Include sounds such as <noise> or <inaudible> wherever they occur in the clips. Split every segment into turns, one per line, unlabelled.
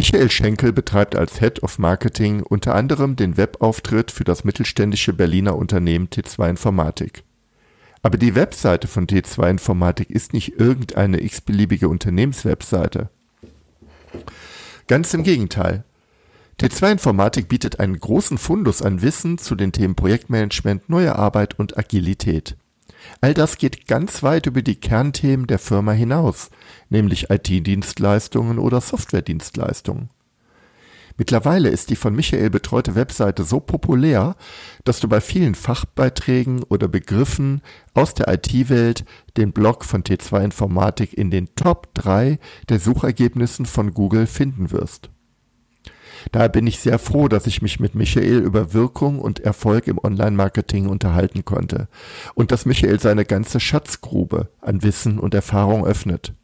Michael Schenkel betreibt als Head of Marketing unter anderem den Webauftritt für das mittelständische Berliner Unternehmen T2 Informatik. Aber die Webseite von T2 Informatik ist nicht irgendeine x-beliebige Unternehmenswebseite. Ganz im Gegenteil. T2 Informatik bietet einen großen Fundus an Wissen zu den Themen Projektmanagement, neue Arbeit und Agilität. All das geht ganz weit über die Kernthemen der Firma hinaus, nämlich IT-Dienstleistungen oder Software-Dienstleistungen. Mittlerweile ist die von Michael betreute Webseite so populär, dass du bei vielen Fachbeiträgen oder Begriffen aus der IT-Welt den Blog von T2 Informatik in den Top 3 der Suchergebnissen von Google finden wirst. Daher bin ich sehr froh, dass ich mich mit Michael über Wirkung und Erfolg im Online-Marketing unterhalten konnte und dass Michael seine ganze Schatzgrube an Wissen und Erfahrung öffnet.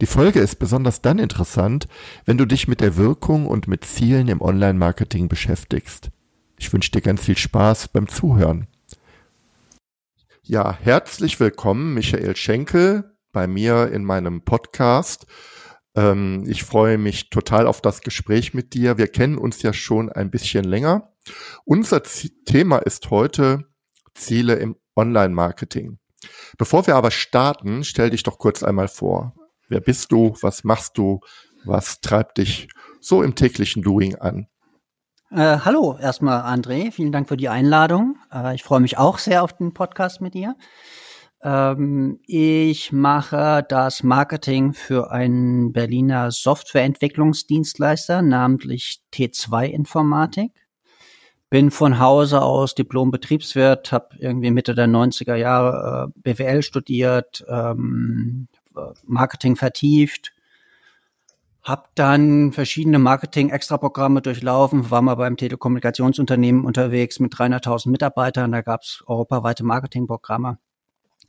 Die Folge ist besonders dann interessant, wenn du dich mit der Wirkung und mit Zielen im Online-Marketing beschäftigst. Ich wünsche dir ganz viel Spaß beim Zuhören. Ja, herzlich willkommen, Michael Schenkel, bei mir in meinem Podcast. Ähm, ich freue mich total auf das Gespräch mit dir. Wir kennen uns ja schon ein bisschen länger. Unser Z Thema ist heute Ziele im Online-Marketing. Bevor wir aber starten, stell dich doch kurz einmal vor. Wer bist du? Was machst du? Was treibt dich so im täglichen Doing an?
Äh, hallo, erstmal André, vielen Dank für die Einladung. Äh, ich freue mich auch sehr auf den Podcast mit dir. Ähm, ich mache das Marketing für einen Berliner Softwareentwicklungsdienstleister, namentlich T2 Informatik. Bin von Hause aus Diplom-Betriebswirt, habe irgendwie Mitte der 90er Jahre äh, BWL studiert, ähm, Marketing vertieft, hab dann verschiedene Marketing-Extra-Programme durchlaufen, war mal beim Telekommunikationsunternehmen unterwegs mit 300.000 Mitarbeitern, da gab's europaweite Marketingprogramme.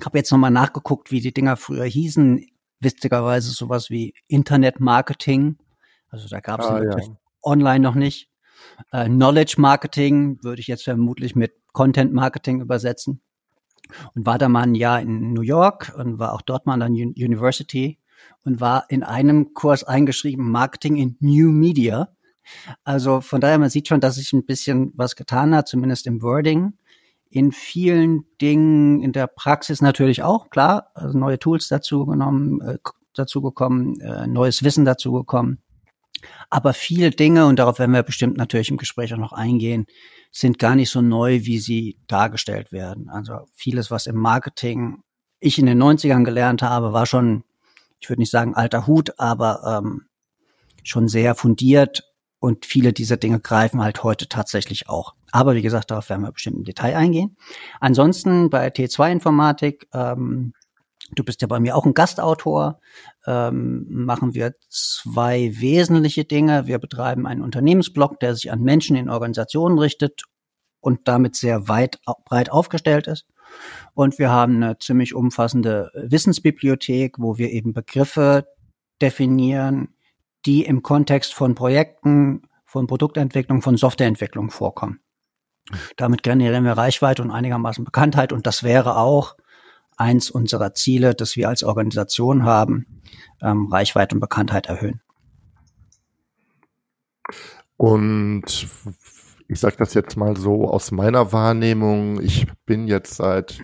Hab jetzt nochmal nachgeguckt, wie die Dinger früher hießen. Witzigerweise sowas wie Internet-Marketing. Also da gab's ah, ja. online noch nicht. Äh, Knowledge Marketing würde ich jetzt vermutlich mit Content Marketing übersetzen und war da mal ein Jahr in New York und war auch dort mal an der University und war in einem Kurs eingeschrieben Marketing in New Media. Also von daher, man sieht schon, dass sich ein bisschen was getan hat, zumindest im Wording. In vielen Dingen, in der Praxis natürlich auch, klar, also neue Tools dazu genommen, äh, dazu gekommen, äh, neues Wissen dazu gekommen. Aber viele Dinge, und darauf werden wir bestimmt natürlich im Gespräch auch noch eingehen, sind gar nicht so neu, wie sie dargestellt werden. Also vieles, was im Marketing ich in den 90ern gelernt habe, war schon, ich würde nicht sagen alter Hut, aber ähm, schon sehr fundiert und viele dieser Dinge greifen halt heute tatsächlich auch. Aber wie gesagt, darauf werden wir bestimmt im Detail eingehen. Ansonsten bei T2 Informatik ähm, Du bist ja bei mir auch ein Gastautor. Ähm, machen wir zwei wesentliche Dinge. Wir betreiben einen Unternehmensblog, der sich an Menschen in Organisationen richtet und damit sehr weit breit aufgestellt ist. Und wir haben eine ziemlich umfassende Wissensbibliothek, wo wir eben Begriffe definieren, die im Kontext von Projekten, von Produktentwicklung, von Softwareentwicklung vorkommen. Damit generieren wir Reichweite und einigermaßen Bekanntheit und das wäre auch eins unserer Ziele, das wir als Organisation haben, ähm, Reichweite und Bekanntheit erhöhen.
Und ich sage das jetzt mal so aus meiner Wahrnehmung, ich bin jetzt seit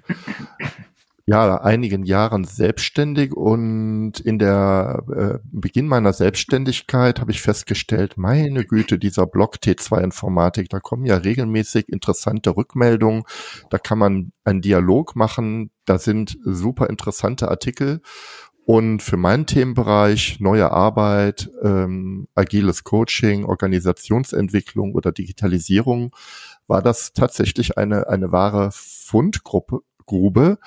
ja, einigen Jahren selbstständig und in der äh, Beginn meiner Selbstständigkeit habe ich festgestellt, meine Güte, dieser Blog T2 Informatik, da kommen ja regelmäßig interessante Rückmeldungen, da kann man einen Dialog machen, da sind super interessante Artikel. Und für meinen Themenbereich neue Arbeit, ähm, agiles Coaching, Organisationsentwicklung oder Digitalisierung war das tatsächlich eine, eine wahre Fundgruppe, Grube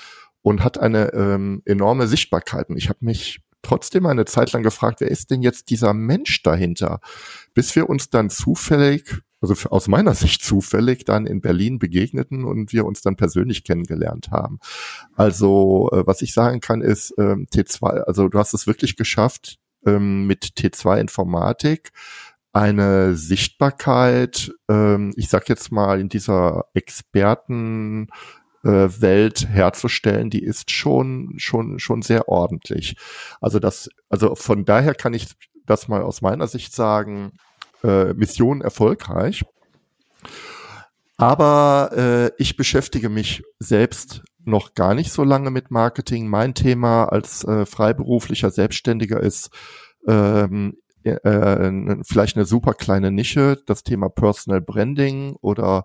und hat eine ähm, enorme Sichtbarkeit. Und ich habe mich trotzdem eine Zeit lang gefragt, wer ist denn jetzt dieser Mensch dahinter? Bis wir uns dann zufällig, also aus meiner Sicht zufällig, dann in Berlin begegneten und wir uns dann persönlich kennengelernt haben. Also äh, was ich sagen kann ist, ähm, T2, also du hast es wirklich geschafft, ähm, mit T2 Informatik eine Sichtbarkeit, ähm, ich sag jetzt mal in dieser Experten Welt herzustellen, die ist schon schon schon sehr ordentlich. Also das, also von daher kann ich das mal aus meiner Sicht sagen, äh, Mission erfolgreich. Aber äh, ich beschäftige mich selbst noch gar nicht so lange mit Marketing. Mein Thema als äh, freiberuflicher Selbstständiger ist ähm, äh, vielleicht eine super kleine Nische, das Thema Personal Branding oder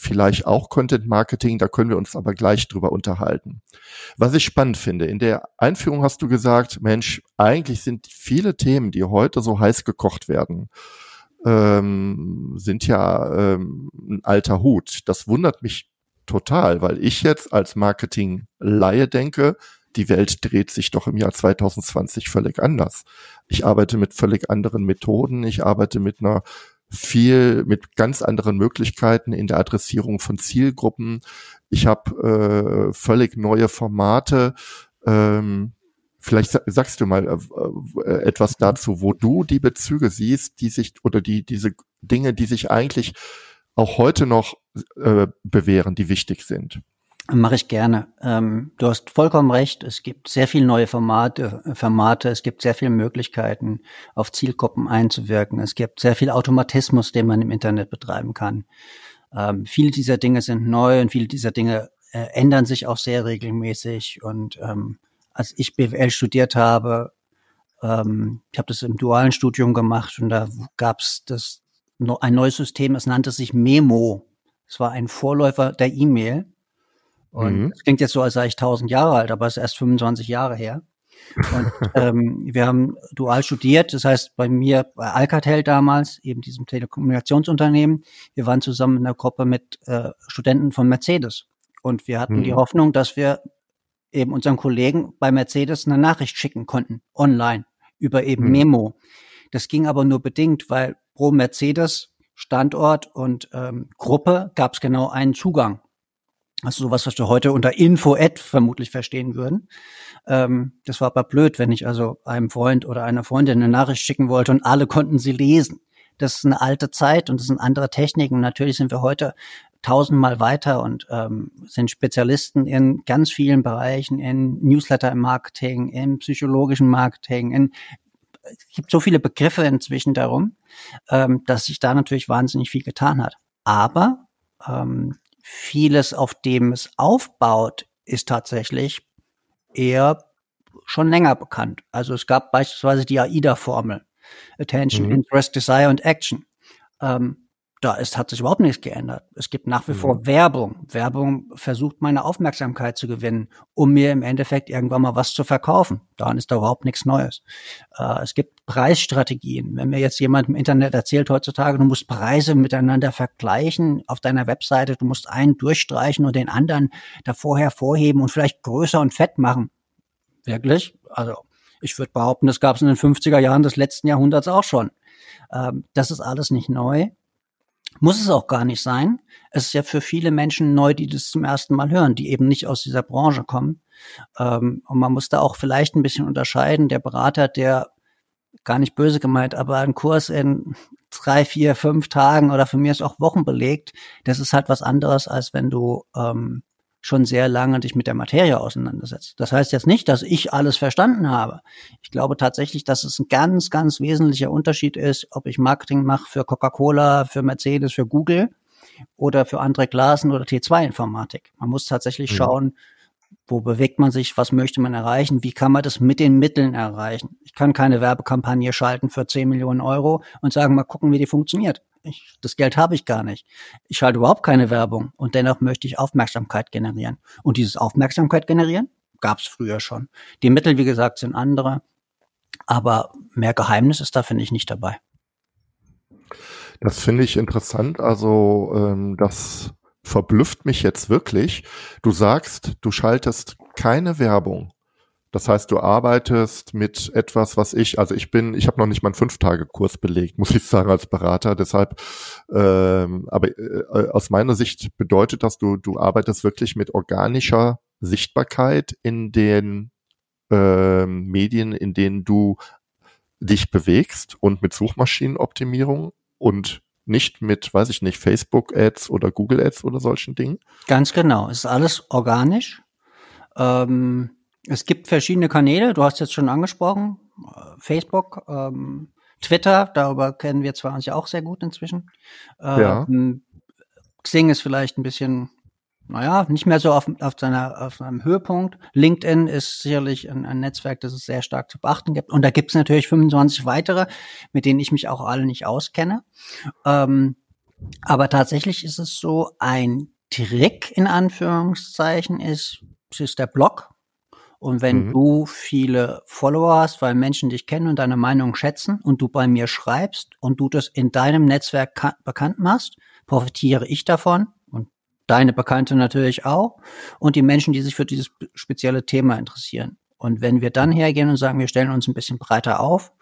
vielleicht auch Content Marketing, da können wir uns aber gleich drüber unterhalten. Was ich spannend finde, in der Einführung hast du gesagt, Mensch, eigentlich sind viele Themen, die heute so heiß gekocht werden, ähm, sind ja ähm, ein alter Hut. Das wundert mich total, weil ich jetzt als Marketing-Laie denke, die Welt dreht sich doch im Jahr 2020 völlig anders. Ich arbeite mit völlig anderen Methoden, ich arbeite mit einer viel mit ganz anderen Möglichkeiten in der Adressierung von Zielgruppen. Ich habe äh, völlig neue Formate. Ähm, vielleicht sagst du mal äh, äh, etwas dazu, wo du die Bezüge siehst, die sich oder die diese Dinge, die sich eigentlich auch heute noch äh, bewähren, die wichtig sind.
Mache ich gerne. Ähm, du hast vollkommen recht. Es gibt sehr viele neue Formate, Formate. Es gibt sehr viele Möglichkeiten, auf Zielgruppen einzuwirken. Es gibt sehr viel Automatismus, den man im Internet betreiben kann. Ähm, viele dieser Dinge sind neu und viele dieser Dinge äh, ändern sich auch sehr regelmäßig. Und ähm, als ich BWL studiert habe, ich habe das im dualen Studium gemacht und da gab es das ein neues System. Es nannte sich Memo. Es war ein Vorläufer der E-Mail und mhm. es klingt jetzt so, als sei ich 1000 Jahre alt, aber es ist erst 25 Jahre her. Und <laughs> ähm, wir haben dual studiert, das heißt bei mir bei Alcatel damals, eben diesem Telekommunikationsunternehmen, wir waren zusammen in einer Gruppe mit äh, Studenten von Mercedes. Und wir hatten mhm. die Hoffnung, dass wir eben unseren Kollegen bei Mercedes eine Nachricht schicken konnten, online, über eben mhm. Memo. Das ging aber nur bedingt, weil pro Mercedes Standort und ähm, Gruppe gab es genau einen Zugang. Also sowas, was wir heute unter Info-Ad vermutlich verstehen würden. Ähm, das war aber blöd, wenn ich also einem Freund oder einer Freundin eine Nachricht schicken wollte und alle konnten sie lesen. Das ist eine alte Zeit und das sind andere Techniken. Natürlich sind wir heute tausendmal weiter und ähm, sind Spezialisten in ganz vielen Bereichen, in Newsletter im Marketing, im psychologischen Marketing, in es gibt so viele Begriffe inzwischen darum, ähm, dass sich da natürlich wahnsinnig viel getan hat. Aber ähm, vieles, auf dem es aufbaut, ist tatsächlich eher schon länger bekannt. Also es gab beispielsweise die AIDA-Formel. Attention, mhm. Interest, Desire und Action. Ähm, da ist, hat sich überhaupt nichts geändert. Es gibt nach wie mhm. vor Werbung. Werbung versucht meine Aufmerksamkeit zu gewinnen, um mir im Endeffekt irgendwann mal was zu verkaufen. Daran ist da überhaupt nichts Neues. Äh, es gibt Preisstrategien. Wenn mir jetzt jemand im Internet erzählt heutzutage, du musst Preise miteinander vergleichen auf deiner Webseite, du musst einen durchstreichen und den anderen davor hervorheben und vielleicht größer und fett machen. Wirklich? Also ich würde behaupten, das gab es in den 50er Jahren des letzten Jahrhunderts auch schon. Ähm, das ist alles nicht neu. Muss es auch gar nicht sein. Es ist ja für viele Menschen neu, die das zum ersten Mal hören, die eben nicht aus dieser Branche kommen. Ähm, und man muss da auch vielleicht ein bisschen unterscheiden. Der Berater, der gar nicht böse gemeint, aber einen Kurs in drei, vier, fünf Tagen oder für mir ist auch Wochen belegt, das ist halt was anderes, als wenn du ähm, schon sehr lange dich mit der Materie auseinandersetzt. Das heißt jetzt nicht, dass ich alles verstanden habe. Ich glaube tatsächlich, dass es ein ganz, ganz wesentlicher Unterschied ist, ob ich Marketing mache für Coca-Cola, für Mercedes, für Google oder für andere Glasen oder T2-Informatik. Man muss tatsächlich mhm. schauen, wo bewegt man sich, was möchte man erreichen, wie kann man das mit den Mitteln erreichen. Ich kann keine Werbekampagne schalten für 10 Millionen Euro und sagen, mal gucken, wie die funktioniert. Ich, das Geld habe ich gar nicht. Ich schalte überhaupt keine Werbung und dennoch möchte ich Aufmerksamkeit generieren. Und dieses Aufmerksamkeit generieren gab es früher schon. Die Mittel, wie gesagt, sind andere, aber mehr Geheimnis ist da, finde ich, nicht dabei.
Das finde ich interessant. Also ähm, das verblüfft mich jetzt wirklich. Du sagst, du schaltest keine Werbung. Das heißt, du arbeitest mit etwas, was ich, also ich bin, ich habe noch nicht mal einen Fünf-Tage-Kurs belegt, <laughs> muss ich sagen, als Berater. Deshalb, ähm, aber äh, aus meiner Sicht bedeutet das, du, du arbeitest wirklich mit organischer Sichtbarkeit in den ähm, Medien, in denen du dich bewegst und mit Suchmaschinenoptimierung und nicht mit, weiß ich nicht, Facebook-Ads oder Google-Ads oder solchen Dingen?
Ganz genau. Es ist alles organisch. Ähm, es gibt verschiedene Kanäle. Du hast jetzt schon angesprochen. Äh, Facebook, ähm, Twitter, darüber kennen wir zwar uns ja auch sehr gut inzwischen. Ähm, ja. Xing ist vielleicht ein bisschen naja, nicht mehr so auf, auf, seiner, auf seinem Höhepunkt. LinkedIn ist sicherlich ein, ein Netzwerk, das es sehr stark zu beachten gibt. Und da gibt es natürlich 25 weitere, mit denen ich mich auch alle nicht auskenne. Ähm, aber tatsächlich ist es so, ein Trick in Anführungszeichen ist, es ist der Blog. Und wenn mhm. du viele Follower hast, weil Menschen dich kennen und deine Meinung schätzen und du bei mir schreibst und du das in deinem Netzwerk bekannt machst, profitiere ich davon deine Bekannte natürlich auch und die Menschen, die sich für dieses spezielle Thema interessieren. Und wenn wir dann hergehen und sagen, wir stellen uns ein bisschen breiter auf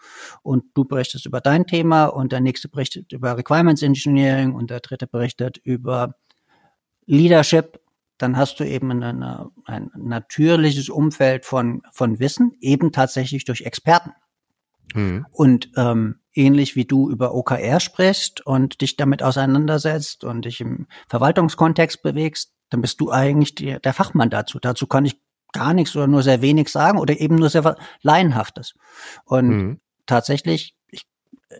und du berichtest über dein Thema und der nächste berichtet über Requirements Engineering und der dritte berichtet über Leadership, dann hast du eben eine, ein natürliches Umfeld von, von Wissen, eben tatsächlich durch Experten. Mhm. Und ähm, ähnlich wie du über OKR sprichst und dich damit auseinandersetzt und dich im Verwaltungskontext bewegst, dann bist du eigentlich die, der Fachmann dazu. Dazu kann ich gar nichts oder nur sehr wenig sagen oder eben nur sehr laienhaftes. Und mhm. tatsächlich, ich,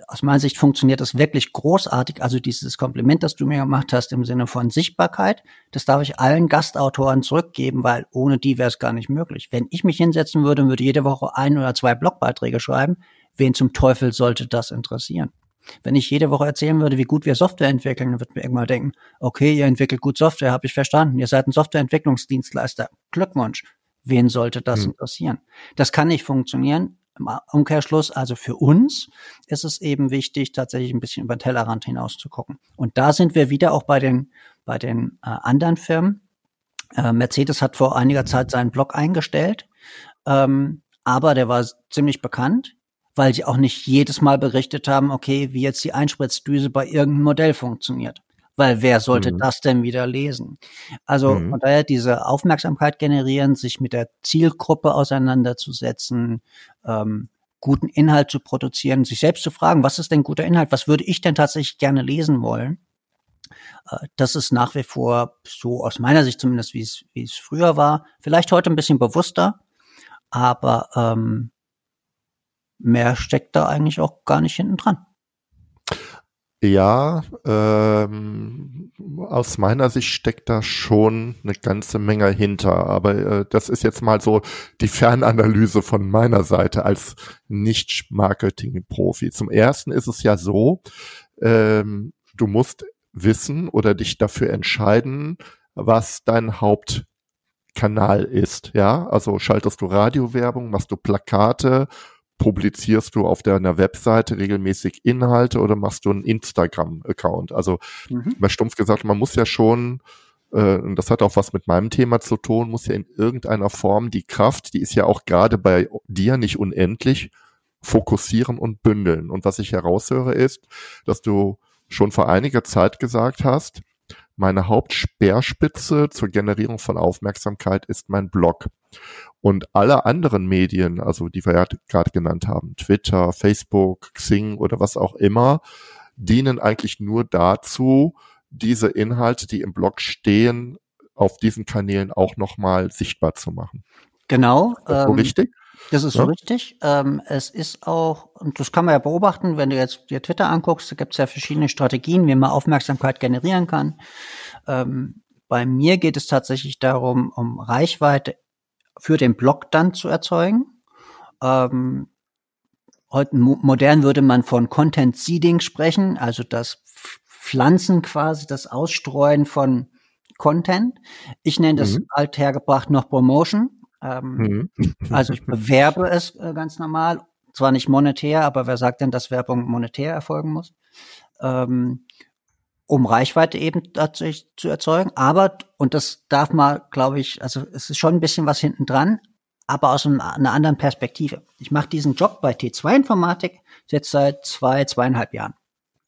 aus meiner Sicht funktioniert das wirklich großartig. Also dieses Kompliment, das du mir gemacht hast im Sinne von Sichtbarkeit, das darf ich allen Gastautoren zurückgeben, weil ohne die wäre es gar nicht möglich. Wenn ich mich hinsetzen würde und würde jede Woche ein oder zwei Blogbeiträge schreiben, wen zum Teufel sollte das interessieren? Wenn ich jede Woche erzählen würde, wie gut wir Software entwickeln, dann wird mir irgendwann denken, okay, ihr entwickelt gut Software, habe ich verstanden. Ihr seid ein Softwareentwicklungsdienstleister. Glückwunsch. Wen sollte das hm. interessieren? Das kann nicht funktionieren. Im Umkehrschluss, also für uns ist es eben wichtig, tatsächlich ein bisschen über den Tellerrand hinaus zu gucken. Und da sind wir wieder auch bei den, bei den äh, anderen Firmen. Äh, Mercedes hat vor einiger Zeit seinen Blog eingestellt, ähm, aber der war ziemlich bekannt weil sie auch nicht jedes Mal berichtet haben, okay, wie jetzt die Einspritzdüse bei irgendeinem Modell funktioniert. Weil wer sollte mhm. das denn wieder lesen? Also mhm. von daher diese Aufmerksamkeit generieren, sich mit der Zielgruppe auseinanderzusetzen, ähm, guten Inhalt zu produzieren, sich selbst zu fragen, was ist denn guter Inhalt? Was würde ich denn tatsächlich gerne lesen wollen? Äh, das ist nach wie vor so aus meiner Sicht zumindest, wie es, wie es früher war. Vielleicht heute ein bisschen bewusster, aber ähm, mehr steckt da eigentlich auch gar nicht hinten dran.
Ja, ähm, aus meiner Sicht steckt da schon eine ganze Menge hinter. Aber äh, das ist jetzt mal so die Fernanalyse von meiner Seite als Nicht-Marketing-Profi. Zum ersten ist es ja so, ähm, du musst wissen oder dich dafür entscheiden, was dein Hauptkanal ist. Ja, also schaltest du Radiowerbung, machst du Plakate publizierst du auf deiner Webseite regelmäßig Inhalte oder machst du einen Instagram-Account? Also mhm. mal stumpf gesagt, man muss ja schon, äh, und das hat auch was mit meinem Thema zu tun, muss ja in irgendeiner Form die Kraft, die ist ja auch gerade bei dir nicht unendlich, fokussieren und bündeln. Und was ich heraushöre ist, dass du schon vor einiger Zeit gesagt hast, meine Hauptspeerspitze zur Generierung von Aufmerksamkeit ist mein Blog. Und alle anderen Medien, also die wir ja gerade genannt haben, Twitter, Facebook, Xing oder was auch immer, dienen eigentlich nur dazu, diese Inhalte, die im Blog stehen, auf diesen Kanälen auch nochmal sichtbar zu machen.
Genau.
Ist das so ähm, richtig?
Das ist ja? so richtig. Ähm, es ist auch, und das kann man ja beobachten, wenn du jetzt dir Twitter anguckst, da gibt es ja verschiedene Strategien, wie man Aufmerksamkeit generieren kann. Ähm, bei mir geht es tatsächlich darum, um Reichweite für den Blog dann zu erzeugen. Ähm, heute modern würde man von Content Seeding sprechen, also das Pflanzen quasi, das Ausstreuen von Content. Ich nenne das mhm. althergebracht noch Promotion. Ähm, mhm. Also ich <laughs> bewerbe es äh, ganz normal, zwar nicht monetär, aber wer sagt denn, dass Werbung monetär erfolgen muss? Ähm, um Reichweite eben tatsächlich zu erzeugen. Aber, und das darf man, glaube ich, also es ist schon ein bisschen was hinten dran, aber aus einer anderen Perspektive. Ich mache diesen Job bei T2 Informatik jetzt seit zwei, zweieinhalb Jahren.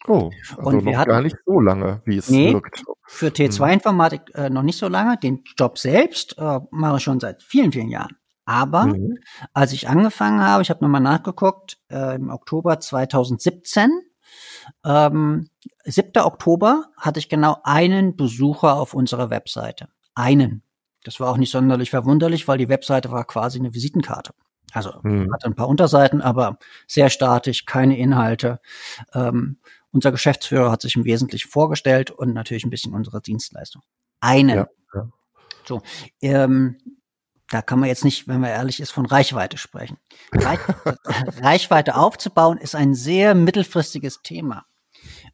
Oh, also und noch hatten, gar nicht so lange, wie es nee, wirkt.
Für T2 mhm. Informatik äh, noch nicht so lange. Den Job selbst äh, mache ich schon seit vielen, vielen Jahren. Aber mhm. als ich angefangen habe, ich habe nochmal nachgeguckt, äh, im Oktober 2017, ähm, 7. Oktober hatte ich genau einen Besucher auf unserer Webseite. Einen. Das war auch nicht sonderlich verwunderlich, weil die Webseite war quasi eine Visitenkarte. Also mhm. hatte ein paar Unterseiten, aber sehr statisch, keine Inhalte. Ähm, unser Geschäftsführer hat sich im Wesentlichen vorgestellt und natürlich ein bisschen unsere Dienstleistung. Einen. Ja, ja. So, ähm, da kann man jetzt nicht, wenn man ehrlich ist, von Reichweite sprechen. <laughs> Reich, Reichweite aufzubauen ist ein sehr mittelfristiges Thema.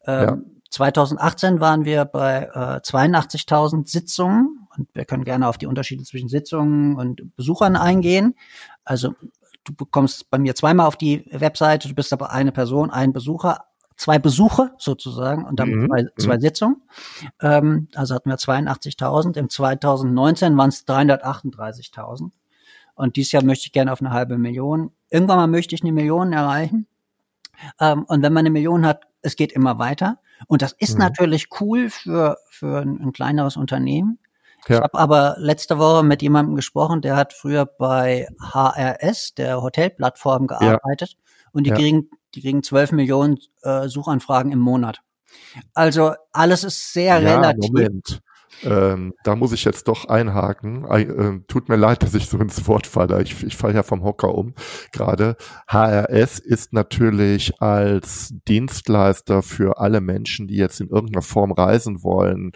Ähm, ja. 2018 waren wir bei äh, 82.000 Sitzungen und wir können gerne auf die Unterschiede zwischen Sitzungen und Besuchern eingehen. Also du bekommst bei mir zweimal auf die Webseite, du bist aber eine Person, ein Besucher, zwei Besuche sozusagen und dann mhm. zwei, zwei mhm. Sitzungen. Ähm, also hatten wir 82.000. Im 2019 waren es 338.000. Und dieses Jahr möchte ich gerne auf eine halbe Million. Irgendwann mal möchte ich eine Million erreichen. Ähm, und wenn man eine Million hat, es geht immer weiter. Und das ist mhm. natürlich cool für, für ein, ein kleineres Unternehmen. Ja. Ich habe aber letzte Woche mit jemandem gesprochen, der hat früher bei HRS, der Hotelplattform, gearbeitet. Ja. Und die ja. kriegen, die kriegen 12 Millionen äh, Suchanfragen im Monat. Also alles ist sehr ja, relativ.
Moment. Ähm, da muss ich jetzt doch einhaken. Äh, tut mir leid, <laughs> dass ich so ins Wort falle. Ich, ich falle ja vom Hocker um gerade. HRS ist natürlich als Dienstleister für alle Menschen, die jetzt in irgendeiner Form reisen wollen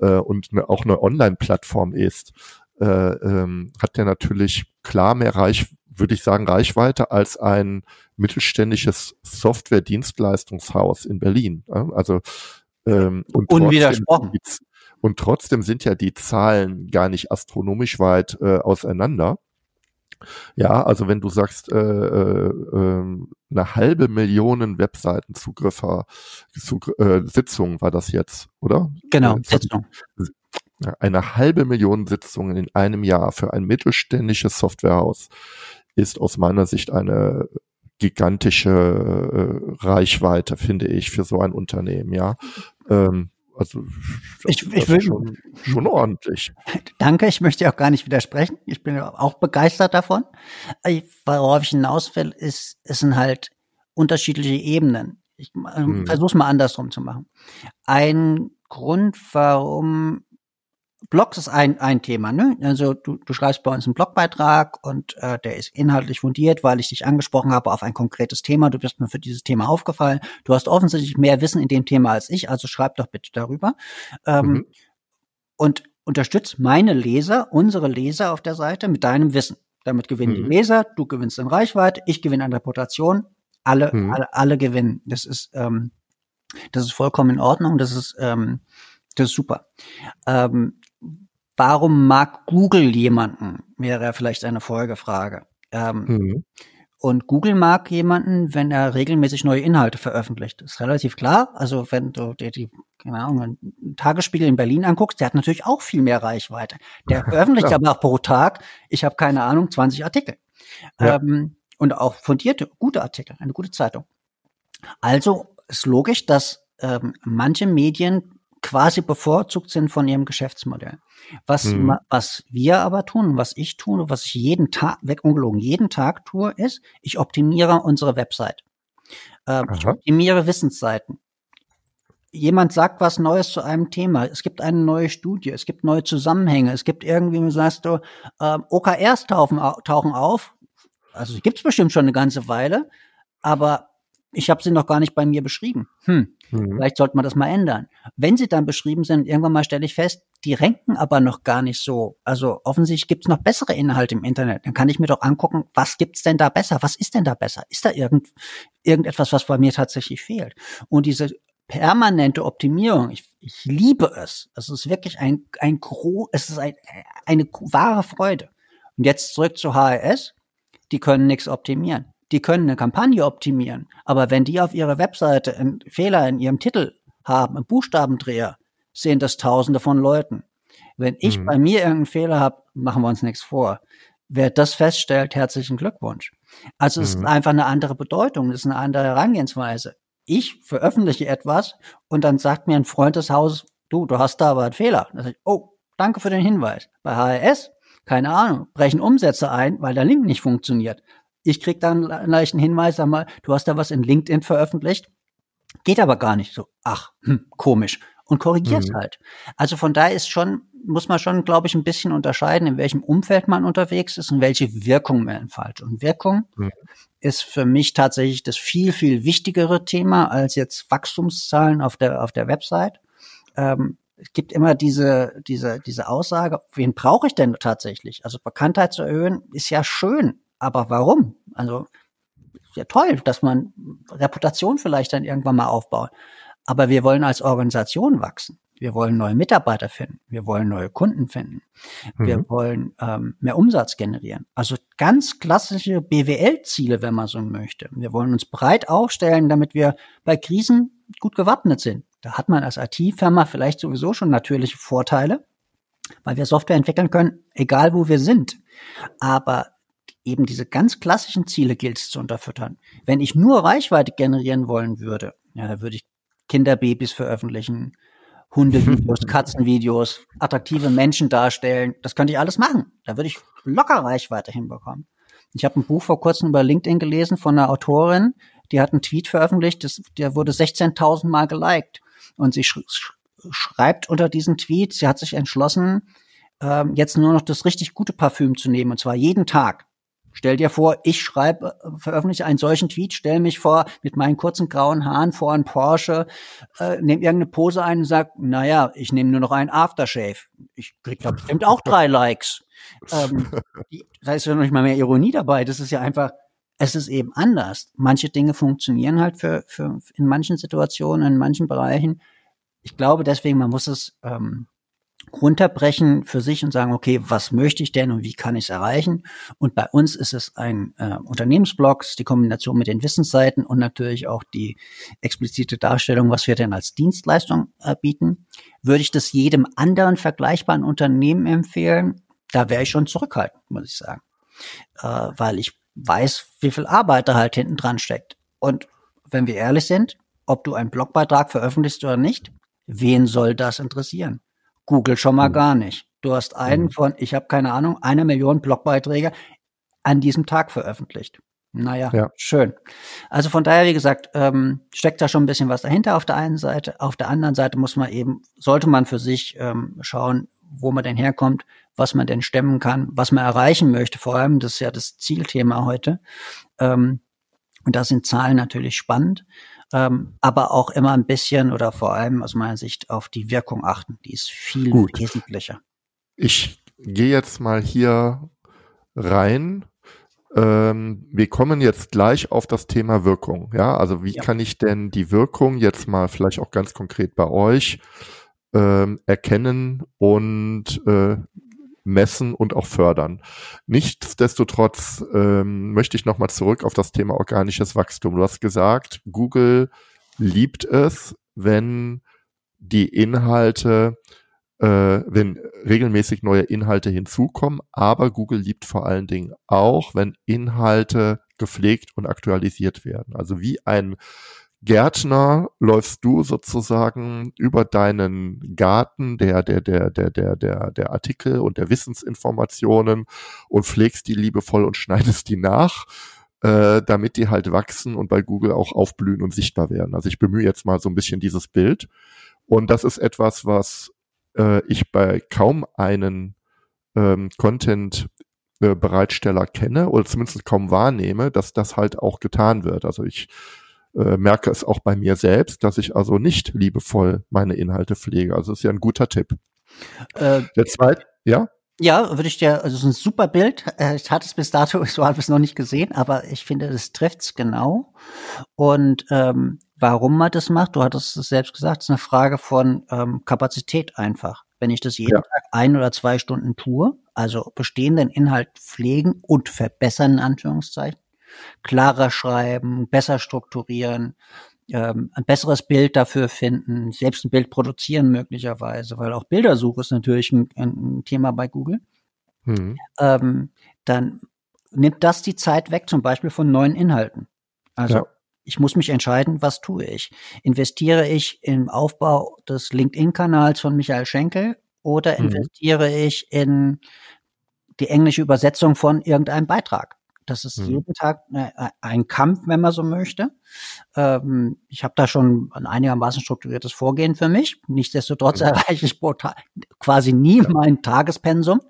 äh, und ne, auch eine Online-Plattform ist, äh, ähm, hat der natürlich klar mehr Reich, würde ich sagen, Reichweite als ein mittelständisches Software-Dienstleistungshaus in Berlin. Also ähm,
und Unwidersprochen.
Trotzdem, und trotzdem sind ja die Zahlen gar nicht astronomisch weit äh, auseinander. Ja, also wenn du sagst, äh, äh, ähm, eine halbe Million Webseitenzugriffe, Zugr äh, Sitzungen war das jetzt, oder?
Genau, äh, Sitzung.
Eine halbe Million Sitzungen in einem Jahr für ein mittelständisches Softwarehaus ist aus meiner Sicht eine gigantische äh, Reichweite, finde ich, für so ein Unternehmen, ja. Ähm, also
ich, ich will
schon, schon ordentlich. <laughs>
Danke, ich möchte auch gar nicht widersprechen. Ich bin auch begeistert davon. Worauf ich hinaus will, ist, es sind halt unterschiedliche Ebenen. Ich hm. versuche es mal andersrum zu machen. Ein Grund, warum Blogs ist ein, ein Thema, ne? Also du, du schreibst bei uns einen Blogbeitrag und äh, der ist inhaltlich fundiert, weil ich dich angesprochen habe auf ein konkretes Thema. Du bist mir für dieses Thema aufgefallen. Du hast offensichtlich mehr Wissen in dem Thema als ich, also schreib doch bitte darüber. Ähm, mhm. Und unterstützt meine Leser, unsere Leser auf der Seite mit deinem Wissen. Damit gewinnen mhm. die Leser, du gewinnst in Reichweite, ich gewinne an Reputation, alle, mhm. alle, alle gewinnen. Das ist, ähm, das ist vollkommen in Ordnung, das ist, ähm, das ist super. Ähm, warum mag Google jemanden? Wäre vielleicht eine Folgefrage. Ähm, mhm. Und Google mag jemanden, wenn er regelmäßig neue Inhalte veröffentlicht. Das ist relativ klar. Also wenn du dir die, keine Ahnung, einen Tagesspiegel in Berlin anguckst, der hat natürlich auch viel mehr Reichweite. Der <laughs> veröffentlicht ja. aber auch pro Tag, ich habe keine Ahnung, 20 Artikel. Ja. Ähm, und auch fundierte, gute Artikel, eine gute Zeitung. Also ist logisch, dass ähm, manche Medien quasi bevorzugt sind von ihrem Geschäftsmodell. Was, mhm. was wir aber tun, was ich tue, was ich jeden Tag, weg ungelogen, jeden Tag tue, ist, ich optimiere unsere Website. Äh, ich optimiere Wissensseiten. Jemand sagt was Neues zu einem Thema. Es gibt eine neue Studie, es gibt neue Zusammenhänge, es gibt irgendwie, du sagst du, äh, OKRs tauchen, tauchen auf. Also die gibt's bestimmt schon eine ganze Weile, aber ich habe sie noch gar nicht bei mir beschrieben. Hm, mhm. vielleicht sollte man das mal ändern. Wenn sie dann beschrieben sind, irgendwann mal stelle ich fest, die ranken aber noch gar nicht so. Also offensichtlich gibt's noch bessere Inhalte im Internet. Dann kann ich mir doch angucken, was gibt's denn da besser? Was ist denn da besser? Ist da irgend, irgendetwas, was bei mir tatsächlich fehlt? Und diese permanente Optimierung, ich, ich liebe es. Es ist wirklich ein, ein gro, es ist ein, eine wahre Freude. Und jetzt zurück zu HRS. Die können nichts optimieren die können eine Kampagne optimieren, aber wenn die auf ihrer Webseite einen Fehler in ihrem Titel haben, einen Buchstabendreher, sehen das Tausende von Leuten. Wenn ich mhm. bei mir irgendeinen Fehler habe, machen wir uns nichts vor. Wer das feststellt, herzlichen Glückwunsch. Also es mhm. ist einfach eine andere Bedeutung, es ist eine andere Herangehensweise. Ich veröffentliche etwas und dann sagt mir ein Freund des Hauses, du, du hast da aber einen Fehler. Dann sage ich, oh, danke für den Hinweis. Bei HRS, keine Ahnung, brechen Umsätze ein, weil der Link nicht funktioniert. Ich krieg dann einen leichten Hinweis, sag mal, du hast da was in LinkedIn veröffentlicht, geht aber gar nicht. So, ach, hm, komisch. Und korrigiert mhm. halt. Also von daher ist schon, muss man schon, glaube ich, ein bisschen unterscheiden, in welchem Umfeld man unterwegs ist und welche Wirkung man entfaltet. Und Wirkung mhm. ist für mich tatsächlich das viel, viel wichtigere Thema als jetzt Wachstumszahlen auf der, auf der Website. Ähm, es gibt immer diese, diese, diese Aussage, wen brauche ich denn tatsächlich? Also Bekanntheit zu erhöhen ist ja schön, aber warum? Also ja toll, dass man Reputation vielleicht dann irgendwann mal aufbaut. Aber wir wollen als Organisation wachsen. Wir wollen neue Mitarbeiter finden. Wir wollen neue Kunden finden. Mhm. Wir wollen ähm, mehr Umsatz generieren. Also ganz klassische BWL-Ziele, wenn man so möchte. Wir wollen uns breit aufstellen, damit wir bei Krisen gut gewappnet sind. Da hat man als IT-Firma vielleicht sowieso schon natürliche Vorteile, weil wir Software entwickeln können, egal wo wir sind. Aber eben diese ganz klassischen Ziele gilt es zu unterfüttern. Wenn ich nur Reichweite generieren wollen würde, ja, da würde ich Kinderbabys veröffentlichen, Hundevideos, <laughs> Katzenvideos, attraktive Menschen darstellen. Das könnte ich alles machen. Da würde ich locker Reichweite hinbekommen. Ich habe ein Buch vor kurzem über LinkedIn gelesen von einer Autorin, die hat einen Tweet veröffentlicht, das, der wurde 16.000 Mal geliked. Und sie sch schreibt unter diesen Tweet, sie hat sich entschlossen, ähm, jetzt nur noch das richtig gute Parfüm zu nehmen, und zwar jeden Tag. Stell dir vor, ich schreibe, veröffentliche einen solchen Tweet, stell mich vor mit meinen kurzen grauen Haaren vor einen Porsche, äh, nehme irgendeine Pose ein und sag, naja, ich nehme nur noch einen Aftershave. Ich krieg da bestimmt auch drei Likes. Ähm, <laughs> da ist ja noch nicht mal mehr Ironie dabei. Das ist ja einfach, es ist eben anders. Manche Dinge funktionieren halt für, für in manchen Situationen, in manchen Bereichen. Ich glaube deswegen, man muss es ähm, runterbrechen für sich und sagen, okay, was möchte ich denn und wie kann ich es erreichen? Und bei uns ist es ein äh, Unternehmensblog, die Kombination mit den Wissensseiten und natürlich auch die explizite Darstellung, was wir denn als Dienstleistung äh, bieten. Würde ich das jedem anderen vergleichbaren Unternehmen empfehlen? Da wäre ich schon zurückhaltend, muss ich sagen. Äh, weil ich weiß, wie viel Arbeit da halt hinten dran steckt. Und wenn wir ehrlich sind, ob du einen Blogbeitrag veröffentlichst oder nicht, wen soll das interessieren? Google schon mal mhm. gar nicht. Du hast einen mhm. von, ich habe keine Ahnung, einer Million Blogbeiträge an diesem Tag veröffentlicht. Naja, ja. schön. Also von daher, wie gesagt, ähm, steckt da schon ein bisschen was dahinter auf der einen Seite. Auf der anderen Seite muss man eben, sollte man für sich ähm, schauen, wo man denn herkommt, was man denn stemmen kann, was man erreichen möchte. Vor allem, das ist ja das Zielthema heute. Ähm, und da sind Zahlen natürlich spannend ähm, aber auch immer ein bisschen oder vor allem aus meiner Sicht auf die Wirkung achten. Die ist viel Gut. wesentlicher.
Ich gehe jetzt mal hier rein. Ähm, wir kommen jetzt gleich auf das Thema Wirkung. Ja, also wie ja. kann ich denn die Wirkung jetzt mal vielleicht auch ganz konkret bei euch ähm, erkennen und äh, messen und auch fördern. Nichtsdestotrotz ähm, möchte ich nochmal zurück auf das Thema organisches Wachstum. Du hast gesagt, Google liebt es, wenn die Inhalte, äh, wenn regelmäßig neue Inhalte hinzukommen, aber Google liebt vor allen Dingen auch, wenn Inhalte gepflegt und aktualisiert werden. Also wie ein Gärtner läufst du sozusagen über deinen Garten der, der, der, der, der, der, der Artikel und der Wissensinformationen und pflegst die liebevoll und schneidest die nach, äh, damit die halt wachsen und bei Google auch aufblühen und sichtbar werden. Also ich bemühe jetzt mal so ein bisschen dieses Bild. Und das ist etwas, was äh, ich bei kaum einen ähm, Content äh, Bereitsteller kenne oder zumindest kaum wahrnehme, dass das halt auch getan wird. Also ich äh, merke es auch bei mir selbst, dass ich also nicht liebevoll meine Inhalte pflege. Also ist ja ein guter Tipp. Äh, Der zweite, ja?
Ja, würde ich dir, also es ist ein super Bild. Äh, ich hatte es bis dato, <laughs> so habe ich es noch nicht gesehen, aber ich finde, das trifft's genau. Und ähm, warum man das macht, du hattest es selbst gesagt, ist eine Frage von ähm, Kapazität einfach. Wenn ich das jeden ja. Tag ein oder zwei Stunden tue, also bestehenden Inhalt pflegen und verbessern, in Anführungszeichen, klarer schreiben, besser strukturieren, ähm, ein besseres Bild dafür finden, selbst ein Bild produzieren möglicherweise, weil auch Bildersuche ist natürlich ein, ein Thema bei Google. Mhm. Ähm, dann nimmt das die Zeit weg, zum Beispiel von neuen Inhalten. Also ja. ich muss mich entscheiden, was tue ich. Investiere ich im Aufbau des LinkedIn-Kanals von Michael Schenkel oder mhm. investiere ich in die englische Übersetzung von irgendeinem Beitrag? Das ist mhm. jeden Tag ein Kampf, wenn man so möchte. Ähm, ich habe da schon ein einigermaßen strukturiertes Vorgehen für mich. Nichtsdestotrotz mhm. erreiche ich quasi nie mein Tagespensum,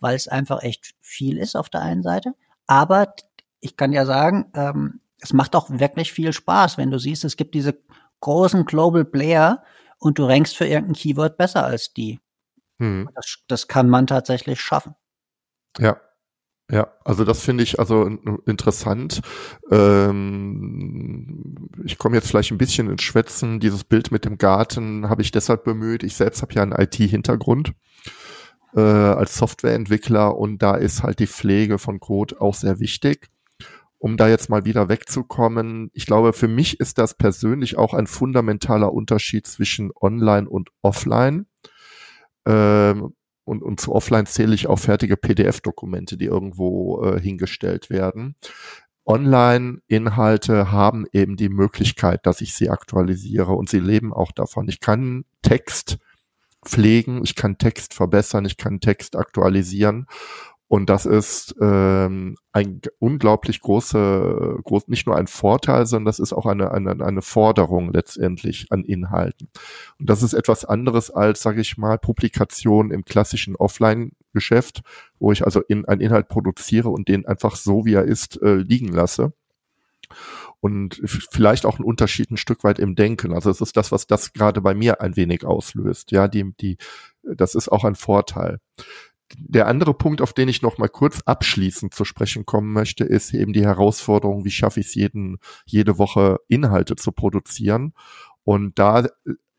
weil es einfach echt viel ist auf der einen Seite. Aber ich kann ja sagen, ähm, es macht auch wirklich viel Spaß, wenn du siehst, es gibt diese großen Global Player und du rankst für irgendein Keyword besser als die. Mhm. Das, das kann man tatsächlich schaffen.
Ja, ja, also das finde ich also interessant. Ähm, ich komme jetzt vielleicht ein bisschen ins Schwätzen. Dieses Bild mit dem Garten habe ich deshalb bemüht. Ich selbst habe ja einen IT-Hintergrund äh, als Softwareentwickler und da ist halt die Pflege von Code auch sehr wichtig. Um da jetzt mal wieder wegzukommen, ich glaube, für mich ist das persönlich auch ein fundamentaler Unterschied zwischen Online und Offline. Ähm, und, und zu Offline zähle ich auch fertige PDF-Dokumente, die irgendwo äh, hingestellt werden. Online-Inhalte haben eben die Möglichkeit, dass ich sie aktualisiere und sie leben auch davon. Ich kann Text pflegen, ich kann Text verbessern, ich kann Text aktualisieren und das ist ähm, ein unglaublich große, groß, nicht nur ein Vorteil, sondern das ist auch eine, eine, eine Forderung letztendlich an Inhalten. Und das ist etwas anderes als, sage ich mal, Publikation im klassischen Offline-Geschäft, wo ich also in, einen Inhalt produziere und den einfach so, wie er ist, äh, liegen lasse. Und vielleicht auch ein Unterschied ein Stück weit im Denken. Also es ist das, was das gerade bei mir ein wenig auslöst. Ja, die, die, das ist auch ein Vorteil der andere Punkt, auf den ich noch mal kurz abschließend zu sprechen kommen möchte, ist eben die Herausforderung, wie schaffe ich es jeden, jede Woche Inhalte zu produzieren. Und da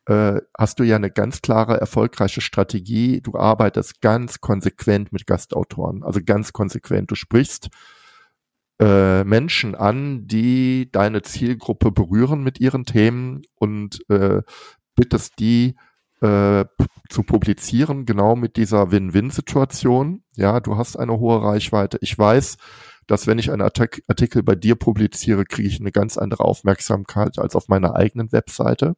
äh, hast du ja eine ganz klare, erfolgreiche Strategie. Du arbeitest ganz konsequent mit Gastautoren, also ganz konsequent. Du sprichst äh, Menschen an, die deine Zielgruppe berühren mit ihren Themen und äh, bittest die, äh, zu publizieren, genau mit dieser Win-Win-Situation. Ja, du hast eine hohe Reichweite. Ich weiß, dass wenn ich einen Artikel bei dir publiziere, kriege ich eine ganz andere Aufmerksamkeit als auf meiner eigenen Webseite.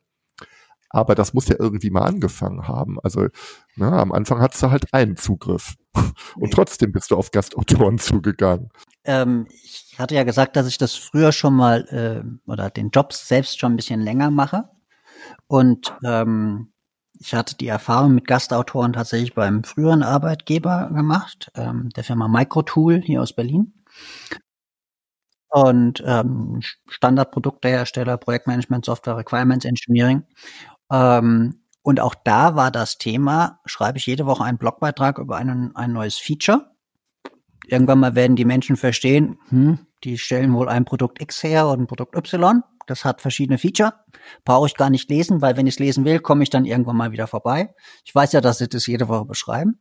Aber das muss ja irgendwie mal angefangen haben. Also na, am Anfang hattest du halt einen Zugriff. Und trotzdem bist du auf Gastautoren zugegangen.
Ähm, ich hatte ja gesagt, dass ich das früher schon mal äh, oder den Job selbst schon ein bisschen länger mache. Und ähm, ich hatte die Erfahrung mit Gastautoren tatsächlich beim früheren Arbeitgeber gemacht, ähm, der Firma Microtool hier aus Berlin. Und ähm, Standardproduktehersteller, Projektmanagement, Software, Requirements Engineering. Ähm, und auch da war das Thema, schreibe ich jede Woche einen Blogbeitrag über einen, ein neues Feature. Irgendwann mal werden die Menschen verstehen, hm, die stellen wohl ein Produkt X her und ein Produkt Y. Das hat verschiedene Feature. Brauche ich gar nicht lesen, weil wenn ich es lesen will, komme ich dann irgendwann mal wieder vorbei. Ich weiß ja, dass sie das jede Woche beschreiben.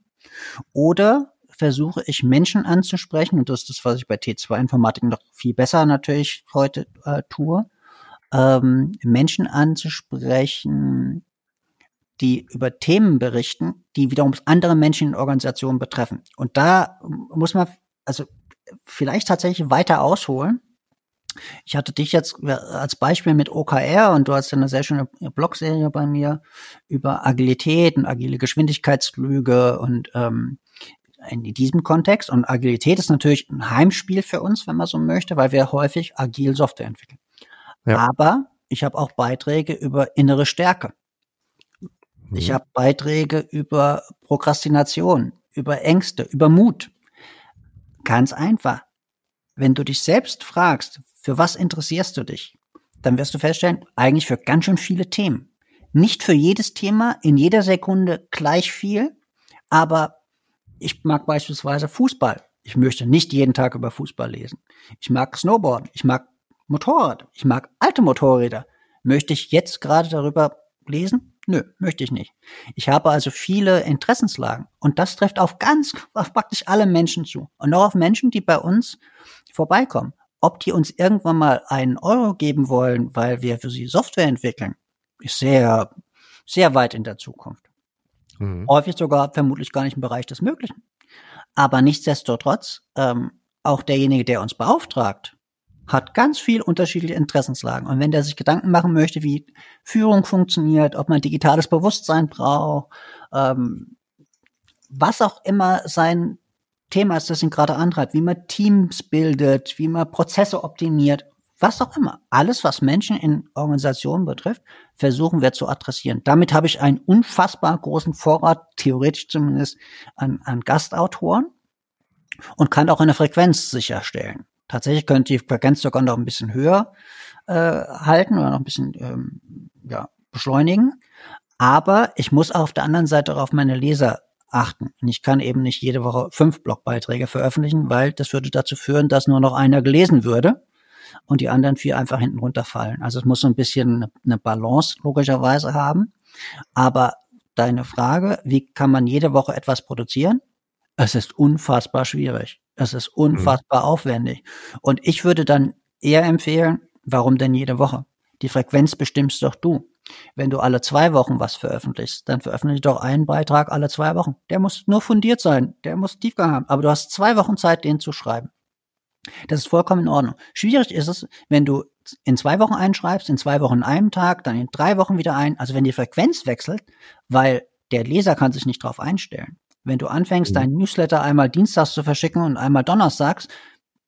Oder versuche ich Menschen anzusprechen, und das ist das, was ich bei T2 Informatik noch viel besser natürlich heute äh, tue, ähm, Menschen anzusprechen, die über Themen berichten, die wiederum andere Menschen in Organisationen betreffen. Und da muss man also vielleicht tatsächlich weiter ausholen, ich hatte dich jetzt äh, als Beispiel mit OKR und du hast ja eine sehr schöne Blogserie bei mir über Agilität und agile Geschwindigkeitslüge und ähm, in diesem Kontext. Und Agilität ist natürlich ein Heimspiel für uns, wenn man so möchte, weil wir häufig agil Software entwickeln. Ja. Aber ich habe auch Beiträge über innere Stärke. Ich mhm. habe Beiträge über Prokrastination, über Ängste, über Mut. Ganz einfach. Wenn du dich selbst fragst, für was interessierst du dich? Dann wirst du feststellen, eigentlich für ganz schön viele Themen. Nicht für jedes Thema in jeder Sekunde gleich viel, aber ich mag beispielsweise Fußball. Ich möchte nicht jeden Tag über Fußball lesen. Ich mag Snowboard. Ich mag Motorrad. Ich mag alte Motorräder. Möchte ich jetzt gerade darüber lesen? Nö, möchte ich nicht. Ich habe also viele Interessenslagen und das trifft auf ganz, auf praktisch alle Menschen zu und auch auf Menschen, die bei uns vorbeikommen. Ob die uns irgendwann mal einen Euro geben wollen, weil wir für sie Software entwickeln, ist sehr, sehr weit in der Zukunft. Mhm. Häufig sogar vermutlich gar nicht im Bereich des Möglichen. Aber nichtsdestotrotz, ähm, auch derjenige, der uns beauftragt, hat ganz viel unterschiedliche Interessenslagen. Und wenn der sich Gedanken machen möchte, wie Führung funktioniert, ob man digitales Bewusstsein braucht, ähm, was auch immer sein Thema ist, das ihn gerade antreibt, wie man Teams bildet, wie man Prozesse optimiert, was auch immer. Alles, was Menschen in Organisationen betrifft, versuchen wir zu adressieren. Damit habe ich einen unfassbar großen Vorrat, theoretisch zumindest, an, an Gastautoren und kann auch eine Frequenz sicherstellen. Tatsächlich könnte die Frequenz sogar noch ein bisschen höher äh, halten oder noch ein bisschen ähm, ja, beschleunigen. Aber ich muss auf der anderen Seite auch auf meine Leser achten. Und ich kann eben nicht jede Woche fünf Blogbeiträge veröffentlichen, weil das würde dazu führen, dass nur noch einer gelesen würde und die anderen vier einfach hinten runterfallen. Also es muss so ein bisschen eine Balance logischerweise haben. Aber deine Frage, wie kann man jede Woche etwas produzieren? Es ist unfassbar schwierig. Es ist unfassbar mhm. aufwendig. Und ich würde dann eher empfehlen, warum denn jede Woche? Die Frequenz bestimmst doch du. Wenn du alle zwei Wochen was veröffentlichst, dann veröffentliche doch einen Beitrag alle zwei Wochen. Der muss nur fundiert sein, der muss Tiefgang haben, aber du hast zwei Wochen Zeit, den zu schreiben. Das ist vollkommen in Ordnung. Schwierig ist es, wenn du in zwei Wochen einschreibst, in zwei Wochen in einem Tag, dann in drei Wochen wieder ein. Also wenn die Frequenz wechselt, weil der Leser kann sich nicht darauf einstellen. Wenn du anfängst, mhm. deinen Newsletter einmal dienstags zu verschicken und einmal donnerstags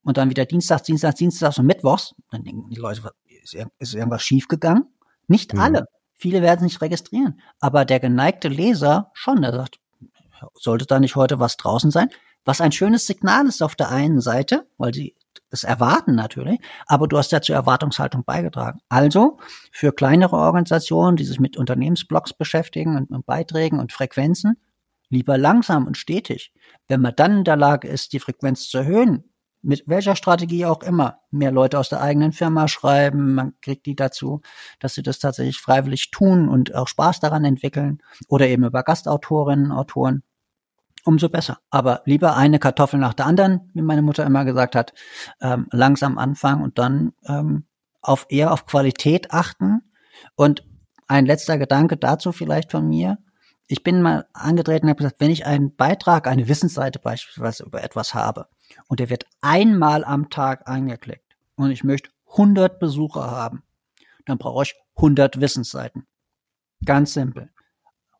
und dann wieder dienstags, dienstags, dienstags und mittwochs, dann denken die Leute, ist, irgendwas schiefgegangen? Nicht mhm. alle. Viele werden sich registrieren. Aber der geneigte Leser schon, der sagt, sollte da nicht heute was draußen sein? Was ein schönes Signal ist auf der einen Seite, weil sie es erwarten natürlich, aber du hast ja zur Erwartungshaltung beigetragen. Also für kleinere Organisationen, die sich mit Unternehmensblocks beschäftigen und mit Beiträgen und Frequenzen, lieber langsam und stetig. Wenn man dann in der Lage ist, die Frequenz zu erhöhen, mit welcher Strategie auch immer, mehr Leute aus der eigenen Firma schreiben, man kriegt die dazu, dass sie das tatsächlich freiwillig tun und auch Spaß daran entwickeln oder eben über Gastautorinnen, Autoren, umso besser. Aber lieber eine Kartoffel nach der anderen, wie meine Mutter immer gesagt hat, ähm, langsam anfangen und dann ähm, auf eher auf Qualität achten. Und ein letzter Gedanke dazu vielleicht von mir. Ich bin mal angetreten und habe gesagt, wenn ich einen Beitrag, eine Wissensseite beispielsweise über etwas habe, und der wird einmal am Tag angeklickt und ich möchte 100 Besucher haben, dann brauche ich 100 Wissensseiten. Ganz simpel.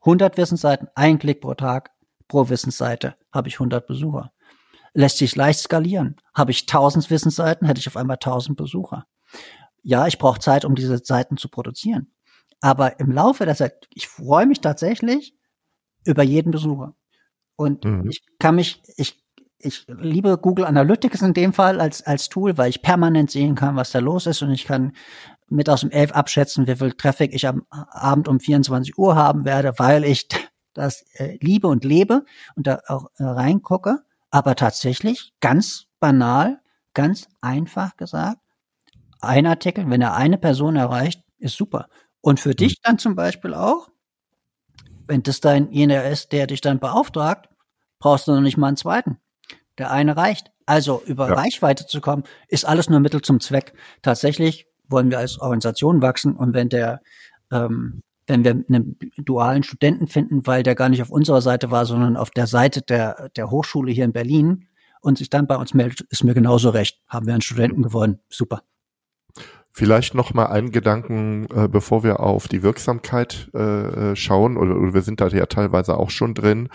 100 Wissensseiten, ein Klick pro Tag, pro Wissensseite habe ich 100 Besucher. Lässt sich leicht skalieren. Habe ich 1000 Wissensseiten, hätte ich auf einmal 1000 Besucher. Ja, ich brauche Zeit, um diese Seiten zu produzieren. Aber im Laufe der Zeit, ich freue mich tatsächlich über jeden Besucher. Und mhm. ich kann mich, ich ich liebe Google Analytics in dem Fall als, als Tool, weil ich permanent sehen kann, was da los ist und ich kann mit aus dem Elf abschätzen, wie viel Traffic ich am Abend um 24 Uhr haben werde, weil ich <laughs> das äh, liebe und lebe und da auch äh, reingucke. Aber tatsächlich ganz banal, ganz einfach gesagt, ein Artikel, wenn er eine Person erreicht, ist super. Und für dich dann zum Beispiel auch, wenn das dein jener ist, der dich dann beauftragt, brauchst du noch nicht mal einen zweiten. Der eine reicht. Also über ja. Reichweite zu kommen, ist alles nur Mittel zum Zweck. Tatsächlich wollen wir als Organisation wachsen und wenn der, ähm, wenn wir einen dualen Studenten finden, weil der gar nicht auf unserer Seite war, sondern auf der Seite der, der Hochschule hier in Berlin und sich dann bei uns meldet, ist mir genauso recht. Haben wir einen Studenten gewonnen. Super.
Vielleicht noch mal einen Gedanken, äh, bevor wir auf die Wirksamkeit äh, schauen, oder, oder wir sind da ja teilweise auch schon drin.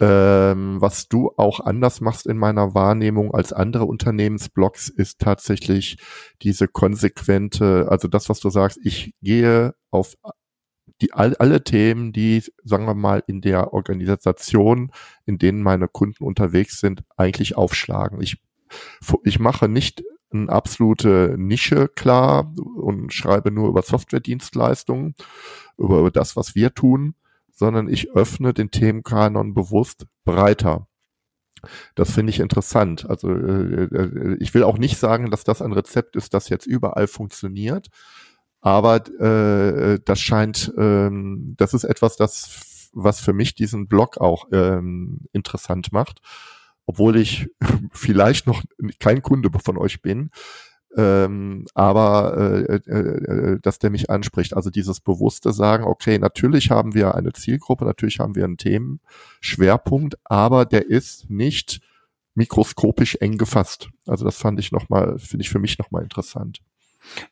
Ähm, was du auch anders machst in meiner Wahrnehmung als andere Unternehmensblocks, ist tatsächlich diese konsequente, also das, was du sagst, ich gehe auf die all, alle Themen, die, sagen wir mal, in der Organisation, in denen meine Kunden unterwegs sind, eigentlich aufschlagen. Ich, ich mache nicht eine absolute Nische klar und schreibe nur über Softwaredienstleistungen, über, über das, was wir tun, sondern ich öffne den Themenkanon bewusst breiter. Das finde ich interessant. Also äh, äh, ich will auch nicht sagen, dass das ein Rezept ist, das jetzt überall funktioniert, aber äh, das scheint, ähm, das ist etwas, das was für mich diesen Blog auch ähm, interessant macht, obwohl ich <laughs> vielleicht noch kein Kunde von euch bin. Ähm, aber äh, äh, äh, dass der mich anspricht. Also dieses bewusste Sagen, okay, natürlich haben wir eine Zielgruppe, natürlich haben wir einen Themenschwerpunkt, aber der ist nicht mikroskopisch eng gefasst. Also das fand ich nochmal, finde ich für mich nochmal interessant.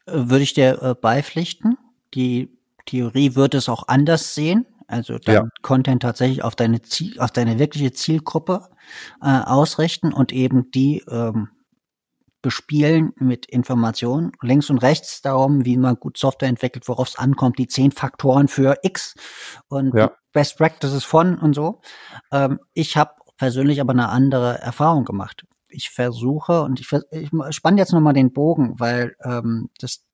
Äh, würde ich dir äh, beipflichten? Die Theorie würde es auch anders sehen. Also dein ja. Content tatsächlich auf deine Ziel, auf deine wirkliche Zielgruppe äh, ausrichten und eben die ähm, bespielen mit Informationen links und rechts darum, wie man gut Software entwickelt, worauf es ankommt, die zehn Faktoren für X und ja. Best Practices von und so. Ähm, ich habe persönlich aber eine andere Erfahrung gemacht. Ich versuche und ich, ich spanne jetzt nochmal den Bogen, weil ähm, das,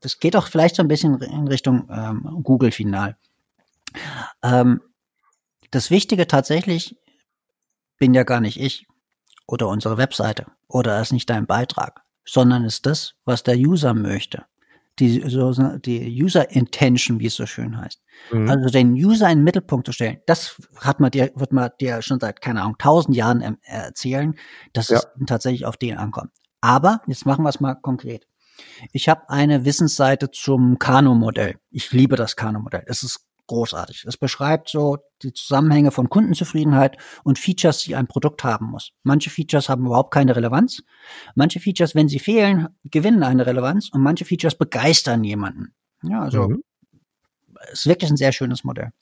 das geht auch vielleicht so ein bisschen in Richtung ähm, Google Final. Ähm, das Wichtige tatsächlich bin ja gar nicht ich oder unsere Webseite oder ist nicht dein Beitrag, sondern ist das, was der User möchte die, so, die User Intention, wie es so schön heißt. Mhm. Also den User in den Mittelpunkt zu stellen, das hat man dir, wird man dir schon seit, keine Ahnung, tausend Jahren erzählen, dass ja. es tatsächlich auf den ankommt. Aber, jetzt machen wir es mal konkret. Ich habe eine Wissensseite zum Kano-Modell. Ich liebe das Kano-Modell. Es ist großartig. Es beschreibt so die Zusammenhänge von Kundenzufriedenheit und Features, die ein Produkt haben muss. Manche Features haben überhaupt keine Relevanz. Manche Features, wenn sie fehlen, gewinnen eine Relevanz und manche Features begeistern jemanden. Ja, also mhm. ist wirklich ein sehr schönes Modell.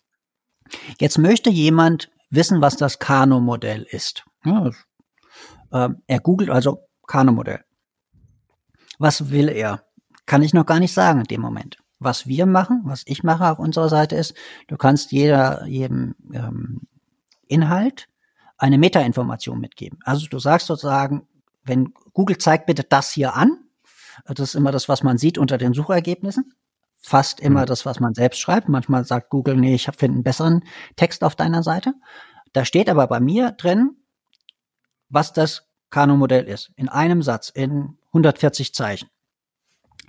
Jetzt möchte jemand wissen, was das Kano-Modell ist. Ja, äh, er googelt also Kano-Modell. Was will er? Kann ich noch gar nicht sagen in dem Moment was wir machen, was ich mache auf unserer Seite ist, du kannst jeder, jedem ähm, Inhalt eine Metainformation mitgeben. Also du sagst sozusagen, wenn Google zeigt bitte das hier an, das ist immer das, was man sieht unter den Suchergebnissen, fast immer mhm. das, was man selbst schreibt. Manchmal sagt Google, nee, ich finde einen besseren Text auf deiner Seite. Da steht aber bei mir drin, was das Kano-Modell ist. In einem Satz, in 140 Zeichen.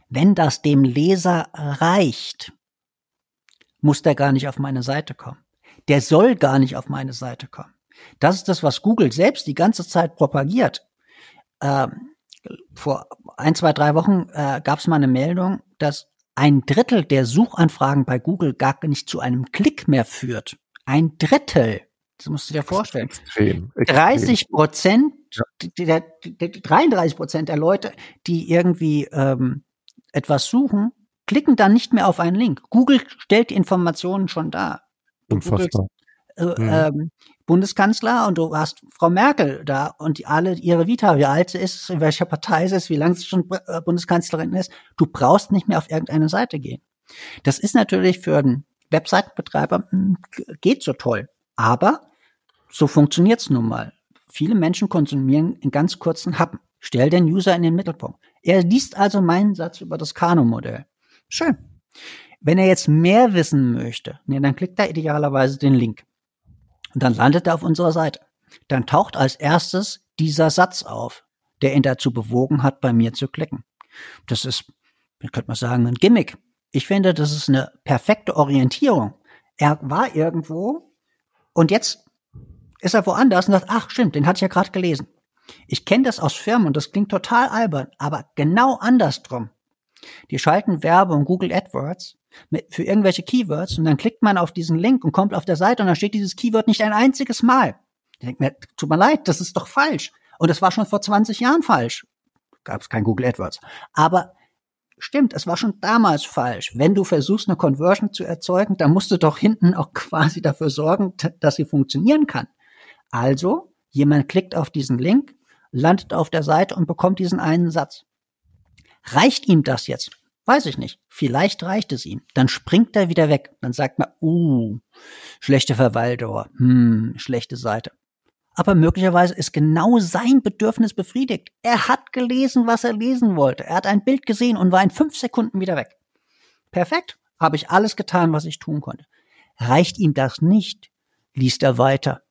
Wenn das dem Leser reicht, muss der gar nicht auf meine Seite kommen. Der soll gar nicht auf meine Seite kommen. Das ist das, was Google selbst die ganze Zeit propagiert. Ähm, vor ein, zwei, drei Wochen äh, gab es mal eine Meldung, dass ein Drittel der Suchanfragen bei Google gar nicht zu einem Klick mehr führt. Ein Drittel. Das musst du dir vorstellen. Extrem, extrem. 30 Prozent, ja. 33 Prozent der Leute, die irgendwie ähm, etwas suchen, klicken dann nicht mehr auf einen Link. Google stellt die Informationen schon da.
Unfassbar.
Äh, mhm. ähm, Bundeskanzler und du hast Frau Merkel da und die, alle ihre Vita, wie alt sie ist, in welcher Partei sie ist, wie lange sie schon äh, Bundeskanzlerin ist. Du brauchst nicht mehr auf irgendeine Seite gehen. Das ist natürlich für einen Webseitenbetreiber hm, geht so toll, aber so funktioniert's nun mal. Viele Menschen konsumieren in ganz kurzen Happen. Stell den User in den Mittelpunkt. Er liest also meinen Satz über das Kano-Modell. Schön. Wenn er jetzt mehr wissen möchte, nee, dann klickt er idealerweise den Link. Und dann landet er auf unserer Seite. Dann taucht als erstes dieser Satz auf, der ihn dazu bewogen hat, bei mir zu klicken. Das ist, könnte man sagen, ein Gimmick. Ich finde, das ist eine perfekte Orientierung. Er war irgendwo und jetzt ist er woanders und sagt, ach stimmt, den hatte ich ja gerade gelesen. Ich kenne das aus Firmen und das klingt total albern, aber genau andersrum. Die schalten Werbung Google AdWords mit, für irgendwelche Keywords und dann klickt man auf diesen Link und kommt auf der Seite und dann steht dieses Keyword nicht ein einziges Mal. Ich denke mir, tut mir leid, das ist doch falsch. Und es war schon vor 20 Jahren falsch. Gab es kein Google AdWords. Aber stimmt, es war schon damals falsch. Wenn du versuchst, eine Conversion zu erzeugen, dann musst du doch hinten auch quasi dafür sorgen, dass sie funktionieren kann. Also, jemand klickt auf diesen Link, landet auf der Seite und bekommt diesen einen Satz. Reicht ihm das jetzt? Weiß ich nicht. Vielleicht reicht es ihm. Dann springt er wieder weg. Dann sagt man, uh, schlechte Verweildauer, hm, schlechte Seite. Aber möglicherweise ist genau sein Bedürfnis befriedigt. Er hat gelesen, was er lesen wollte. Er hat ein Bild gesehen und war in fünf Sekunden wieder weg. Perfekt. Habe ich alles getan, was ich tun konnte. Reicht ihm das nicht, liest er weiter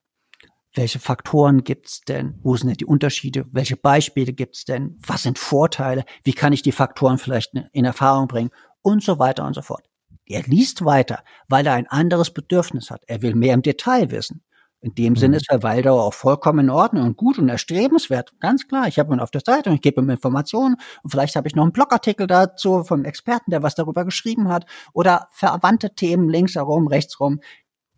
welche Faktoren gibt's denn? Wo sind denn die Unterschiede? Welche Beispiele gibt's denn? Was sind Vorteile? Wie kann ich die Faktoren vielleicht in Erfahrung bringen? Und so weiter und so fort. Er liest weiter, weil er ein anderes Bedürfnis hat. Er will mehr im Detail wissen. In dem mhm. Sinne ist Verweildauer auch vollkommen in Ordnung und gut und erstrebenswert. Ganz klar. Ich habe ihn auf der Seite und ich gebe ihm Informationen und vielleicht habe ich noch einen Blogartikel dazu vom Experten, der was darüber geschrieben hat oder verwandte Themen links herum, rechts rum.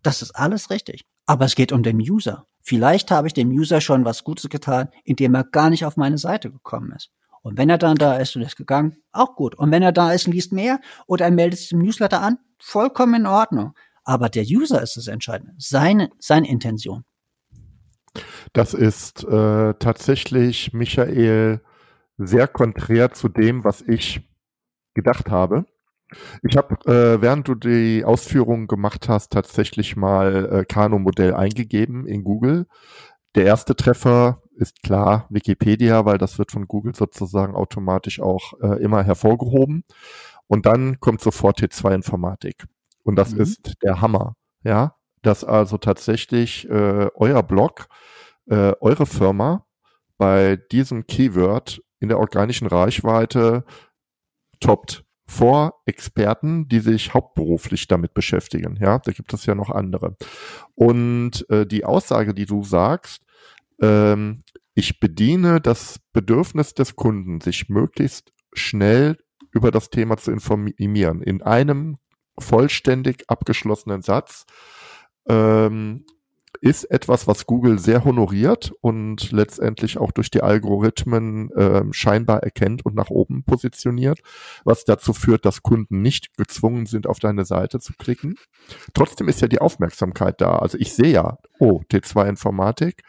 Das ist alles richtig. Aber es geht um den User. Vielleicht habe ich dem User schon was Gutes getan, indem er gar nicht auf meine Seite gekommen ist. Und wenn er dann da ist und ist gegangen, auch gut. Und wenn er da ist und liest mehr oder er meldet sich im Newsletter an, vollkommen in Ordnung. Aber der User ist das Entscheidende, seine, seine Intention.
Das ist äh, tatsächlich, Michael, sehr konträr zu dem, was ich gedacht habe. Ich habe, äh, während du die Ausführungen gemacht hast, tatsächlich mal äh, Kano-Modell eingegeben in Google. Der erste Treffer ist klar Wikipedia, weil das wird von Google sozusagen automatisch auch äh, immer hervorgehoben. Und dann kommt sofort T2 Informatik. Und das mhm. ist der Hammer. Ja, dass also tatsächlich äh, euer Blog, äh, eure Firma bei diesem Keyword in der organischen Reichweite toppt vor Experten, die sich hauptberuflich damit beschäftigen. Ja, da gibt es ja noch andere. Und äh, die Aussage, die du sagst, ähm, ich bediene das Bedürfnis des Kunden, sich möglichst schnell über das Thema zu informieren, in einem vollständig abgeschlossenen Satz, ähm, ist etwas, was Google sehr honoriert und letztendlich auch durch die Algorithmen äh, scheinbar erkennt und nach oben positioniert, was dazu führt, dass Kunden nicht gezwungen sind, auf deine Seite zu klicken. Trotzdem ist ja die Aufmerksamkeit da. Also ich sehe ja, oh, T2 Informatik,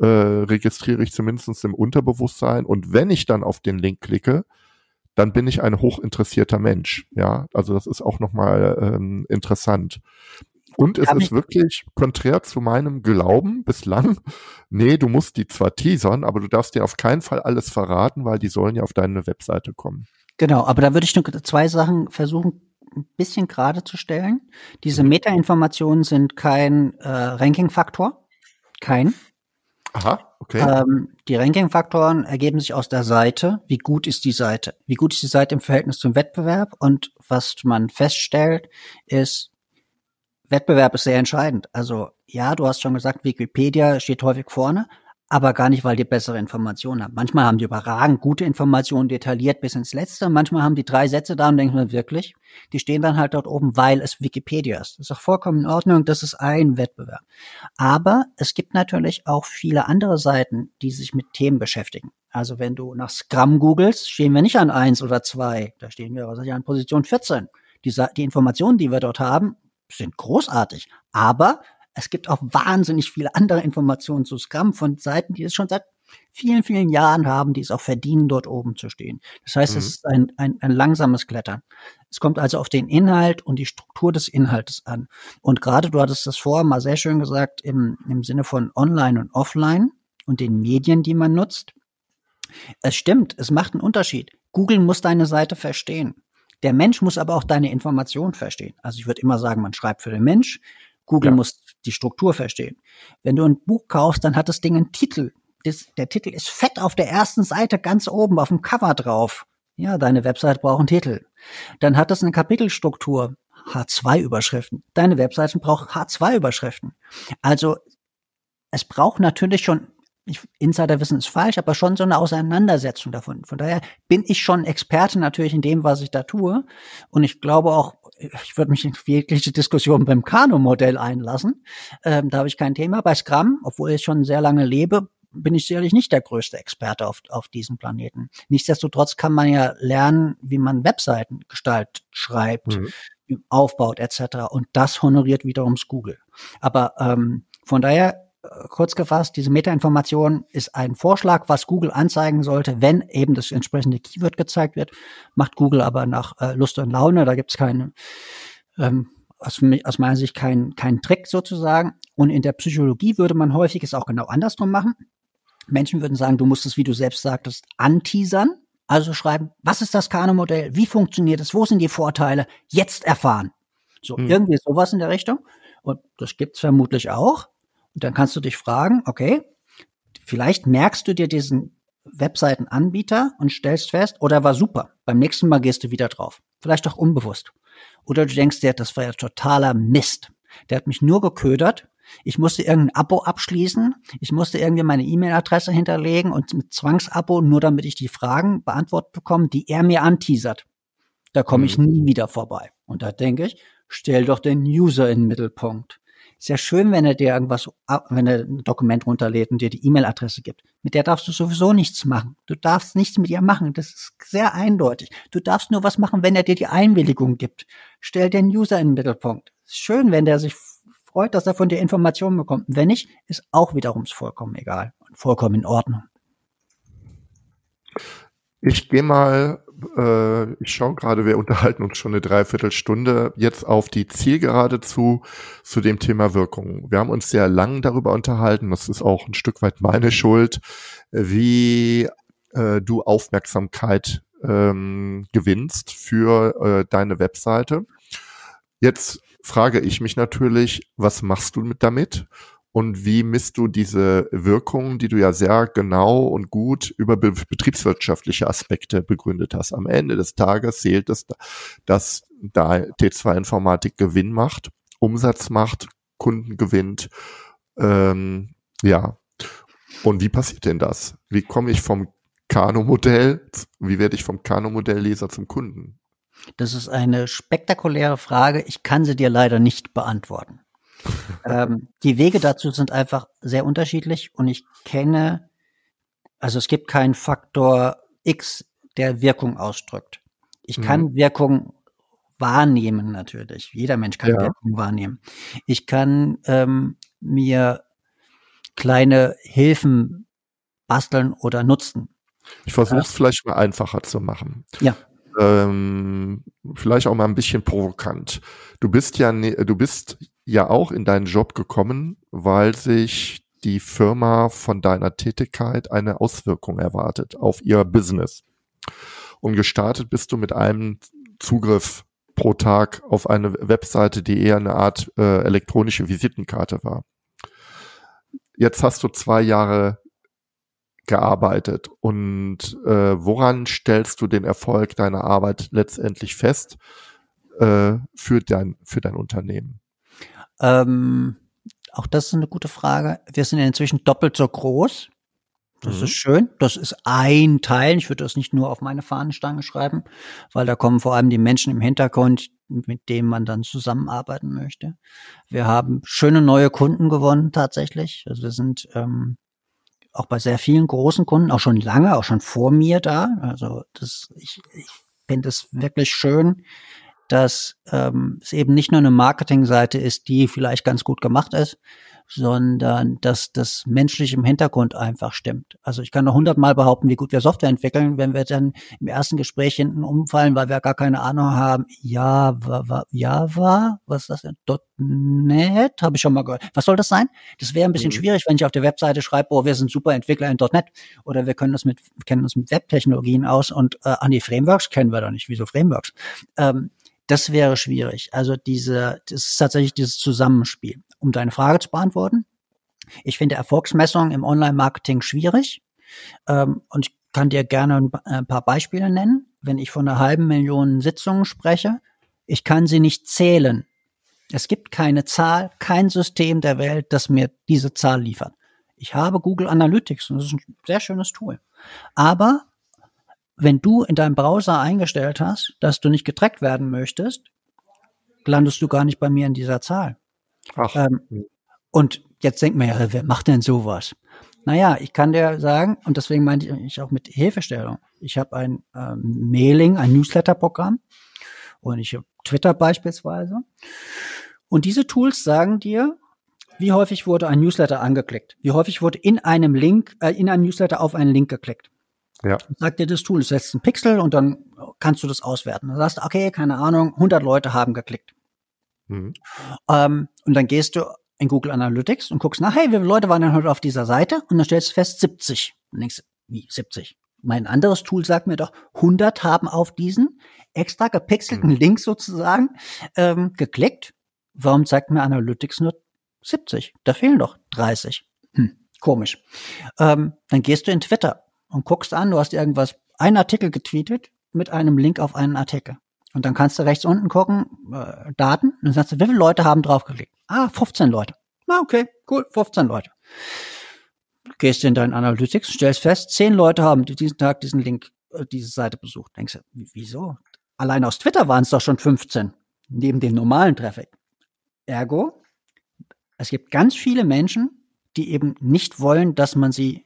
äh, registriere ich zumindest im Unterbewusstsein und wenn ich dann auf den Link klicke, dann bin ich ein hochinteressierter Mensch. Ja, also das ist auch nochmal ähm, interessant. Und es ist wirklich konträr zu meinem Glauben bislang. Nee, du musst die zwar teasern, aber du darfst dir auf keinen Fall alles verraten, weil die sollen ja auf deine Webseite kommen.
Genau, aber da würde ich nur zwei Sachen versuchen, ein bisschen gerade zu stellen. Diese mhm. Meta-Informationen sind kein äh, Ranking-Faktor. Kein.
Aha, okay.
Ähm, die Ranking-Faktoren ergeben sich aus der Seite. Wie gut ist die Seite? Wie gut ist die Seite im Verhältnis zum Wettbewerb? Und was man feststellt, ist, Wettbewerb ist sehr entscheidend. Also ja, du hast schon gesagt, Wikipedia steht häufig vorne, aber gar nicht, weil die bessere Informationen haben. Manchmal haben die überragend gute Informationen, detailliert bis ins Letzte. Manchmal haben die drei Sätze da und denken wir wirklich, die stehen dann halt dort oben, weil es Wikipedia ist. Das ist auch vollkommen in Ordnung, das ist ein Wettbewerb. Aber es gibt natürlich auch viele andere Seiten, die sich mit Themen beschäftigen. Also wenn du nach Scrum googelst, stehen wir nicht an eins oder zwei, da stehen wir was ich, an Position 14. Die, die Informationen, die wir dort haben, sind großartig. Aber es gibt auch wahnsinnig viele andere Informationen zu Scrum von Seiten, die es schon seit vielen, vielen Jahren haben, die es auch verdienen, dort oben zu stehen. Das heißt, mhm. es ist ein, ein, ein langsames Klettern. Es kommt also auf den Inhalt und die Struktur des Inhaltes an. Und gerade du hattest das vorher mal sehr schön gesagt im, im Sinne von Online und Offline und den Medien, die man nutzt. Es stimmt, es macht einen Unterschied. Google muss deine Seite verstehen. Der Mensch muss aber auch deine Information verstehen. Also ich würde immer sagen, man schreibt für den Mensch. Google ja. muss die Struktur verstehen. Wenn du ein Buch kaufst, dann hat das Ding einen Titel. Das, der Titel ist fett auf der ersten Seite ganz oben auf dem Cover drauf. Ja, deine Website braucht einen Titel. Dann hat das eine Kapitelstruktur. H2-Überschriften. Deine Webseite braucht H2-Überschriften. Also es braucht natürlich schon ich, Insiderwissen ist falsch, aber schon so eine Auseinandersetzung davon. Von daher bin ich schon Experte natürlich in dem, was ich da tue. Und ich glaube auch, ich würde mich in jegliche Diskussion beim Kano-Modell einlassen. Ähm, da habe ich kein Thema. Bei Scrum, obwohl ich schon sehr lange lebe, bin ich sicherlich nicht der größte Experte auf, auf diesem Planeten. Nichtsdestotrotz kann man ja lernen, wie man Webseiten gestaltet, schreibt, mhm. aufbaut etc. Und das honoriert wiederum Google. Aber ähm, von daher kurz gefasst, diese Metainformation ist ein Vorschlag, was Google anzeigen sollte, wenn eben das entsprechende Keyword gezeigt wird. Macht Google aber nach äh, Lust und Laune. Da gibt es keine, ähm, aus, aus meiner Sicht keinen kein Trick sozusagen. Und in der Psychologie würde man häufig es auch genau andersrum machen. Menschen würden sagen, du musst es, wie du selbst sagtest, anteasern. Also schreiben, was ist das Kano-Modell? Wie funktioniert es? Wo sind die Vorteile? Jetzt erfahren. So, hm. irgendwie sowas in der Richtung. Und das gibt's vermutlich auch. Und dann kannst du dich fragen, okay, vielleicht merkst du dir diesen Webseitenanbieter und stellst fest, oder war super. Beim nächsten Mal gehst du wieder drauf. Vielleicht auch unbewusst. Oder du denkst dir, das war ja totaler Mist. Der hat mich nur geködert. Ich musste irgendein Abo abschließen. Ich musste irgendwie meine E-Mail-Adresse hinterlegen und mit Zwangsabo, nur damit ich die Fragen beantwortet bekomme, die er mir anteasert. Da komme ich mhm. nie wieder vorbei. Und da denke ich, stell doch den User in den Mittelpunkt. Ist ja schön, wenn er dir irgendwas, wenn er ein Dokument runterlädt und dir die E-Mail-Adresse gibt. Mit der darfst du sowieso nichts machen. Du darfst nichts mit ihr machen. Das ist sehr eindeutig. Du darfst nur was machen, wenn er dir die Einwilligung gibt. Stell den User in den Mittelpunkt. Ist schön, wenn der sich freut, dass er von dir Informationen bekommt. Wenn nicht, ist auch wiederum vollkommen egal und vollkommen in Ordnung.
Ich gehe mal, äh, ich schaue gerade, wir unterhalten uns schon eine Dreiviertelstunde jetzt auf die Zielgerade zu, zu dem Thema Wirkung. Wir haben uns sehr lang darüber unterhalten, das ist auch ein Stück weit meine Schuld, wie äh, du Aufmerksamkeit ähm, gewinnst für äh, deine Webseite. Jetzt frage ich mich natürlich, was machst du mit damit? Und wie misst du diese Wirkung, die du ja sehr genau und gut über be betriebswirtschaftliche Aspekte begründet hast? Am Ende des Tages zählt es, dass da T2 Informatik Gewinn macht, Umsatz macht, Kunden gewinnt. Ähm, ja. Und wie passiert denn das? Wie komme ich vom Kano-Modell, wie werde ich vom Kano-Modellleser zum Kunden?
Das ist eine spektakuläre Frage. Ich kann sie dir leider nicht beantworten <laughs> ähm, die Wege dazu sind einfach sehr unterschiedlich und ich kenne, also es gibt keinen Faktor X, der Wirkung ausdrückt. Ich kann mhm. Wirkung wahrnehmen natürlich. Jeder Mensch kann ja. Wirkung wahrnehmen. Ich kann ähm, mir kleine Hilfen basteln oder nutzen.
Ich versuche es vielleicht mal einfacher zu machen.
Ja.
Ähm, vielleicht auch mal ein bisschen provokant. Du bist ja, ne, du bist ja auch in deinen Job gekommen, weil sich die Firma von deiner Tätigkeit eine Auswirkung erwartet auf ihr Business. Und gestartet bist du mit einem Zugriff pro Tag auf eine Webseite, die eher eine Art äh, elektronische Visitenkarte war. Jetzt hast du zwei Jahre gearbeitet und äh, woran stellst du den Erfolg deiner Arbeit letztendlich fest äh, für dein für dein Unternehmen?
Ähm, auch das ist eine gute Frage. Wir sind inzwischen doppelt so groß. Das mhm. ist schön. Das ist ein Teil. Ich würde das nicht nur auf meine Fahnenstange schreiben, weil da kommen vor allem die Menschen im Hintergrund, mit denen man dann zusammenarbeiten möchte. Wir haben schöne neue Kunden gewonnen tatsächlich. Also wir sind ähm, auch bei sehr vielen großen Kunden, auch schon lange, auch schon vor mir da. Also das, ich, ich finde es wirklich schön, dass ähm, es eben nicht nur eine Marketingseite ist, die vielleicht ganz gut gemacht ist, sondern dass das menschlich im Hintergrund einfach stimmt. Also ich kann noch hundertmal behaupten, wie gut wir Software entwickeln, wenn wir dann im ersten Gespräch hinten umfallen, weil wir gar keine Ahnung haben. Java, Java, was ist das denn? .NET, habe ich schon mal gehört. Was soll das sein? Das wäre ein bisschen mhm. schwierig, wenn ich auf der Webseite schreibe, oh, wir sind super Entwickler in .NET oder wir können das mit, kennen uns mit Webtechnologien aus und äh, an die Frameworks kennen wir doch nicht. Wieso Frameworks? Ähm, das wäre schwierig. Also diese, das ist tatsächlich dieses Zusammenspiel. Um deine Frage zu beantworten. Ich finde Erfolgsmessungen im Online-Marketing schwierig. Ähm, und ich kann dir gerne ein paar Beispiele nennen. Wenn ich von einer halben Million Sitzungen spreche, ich kann sie nicht zählen. Es gibt keine Zahl, kein System der Welt, das mir diese Zahl liefert. Ich habe Google Analytics und das ist ein sehr schönes Tool. Aber wenn du in deinem Browser eingestellt hast, dass du nicht getrackt werden möchtest, landest du gar nicht bei mir in dieser Zahl. Ähm, und jetzt denkt man ja, wer macht denn sowas? Naja, ich kann dir sagen, und deswegen meinte ich auch mit Hilfestellung, ich habe ein ähm, Mailing, ein Newsletter-Programm und ich habe Twitter beispielsweise. Und diese Tools sagen dir, wie häufig wurde ein Newsletter angeklickt, wie häufig wurde in einem Link, äh, in einem Newsletter auf einen Link geklickt. Ja. Sagt dir das Tool, du setzt einen Pixel und dann kannst du das auswerten. Dann sagst du, okay, keine Ahnung, 100 Leute haben geklickt. Mhm. Ähm, und dann gehst du in Google Analytics und guckst nach, hey, wie viele Leute waren denn heute auf dieser Seite? Und dann stellst du fest, 70. Und denkst, wie 70? Mein anderes Tool sagt mir doch, 100 haben auf diesen extra gepixelten mhm. Link sozusagen ähm, geklickt. Warum zeigt mir Analytics nur 70? Da fehlen doch 30. Hm, komisch. Ähm, dann gehst du in Twitter und guckst an, du hast irgendwas, einen Artikel getweetet mit einem Link auf einen Artikel. Und dann kannst du rechts unten gucken, äh, Daten, und dann sagst du, wie viele Leute haben draufgeklickt? Ah, 15 Leute. Na, okay, cool, 15 Leute. Gehst in deinen Analytics, stellst fest, 10 Leute haben diesen Tag diesen Link, äh, diese Seite besucht. Denkst du, wieso? Allein aus Twitter waren es doch schon 15, neben dem normalen Traffic. Ergo, es gibt ganz viele Menschen, die eben nicht wollen, dass man sie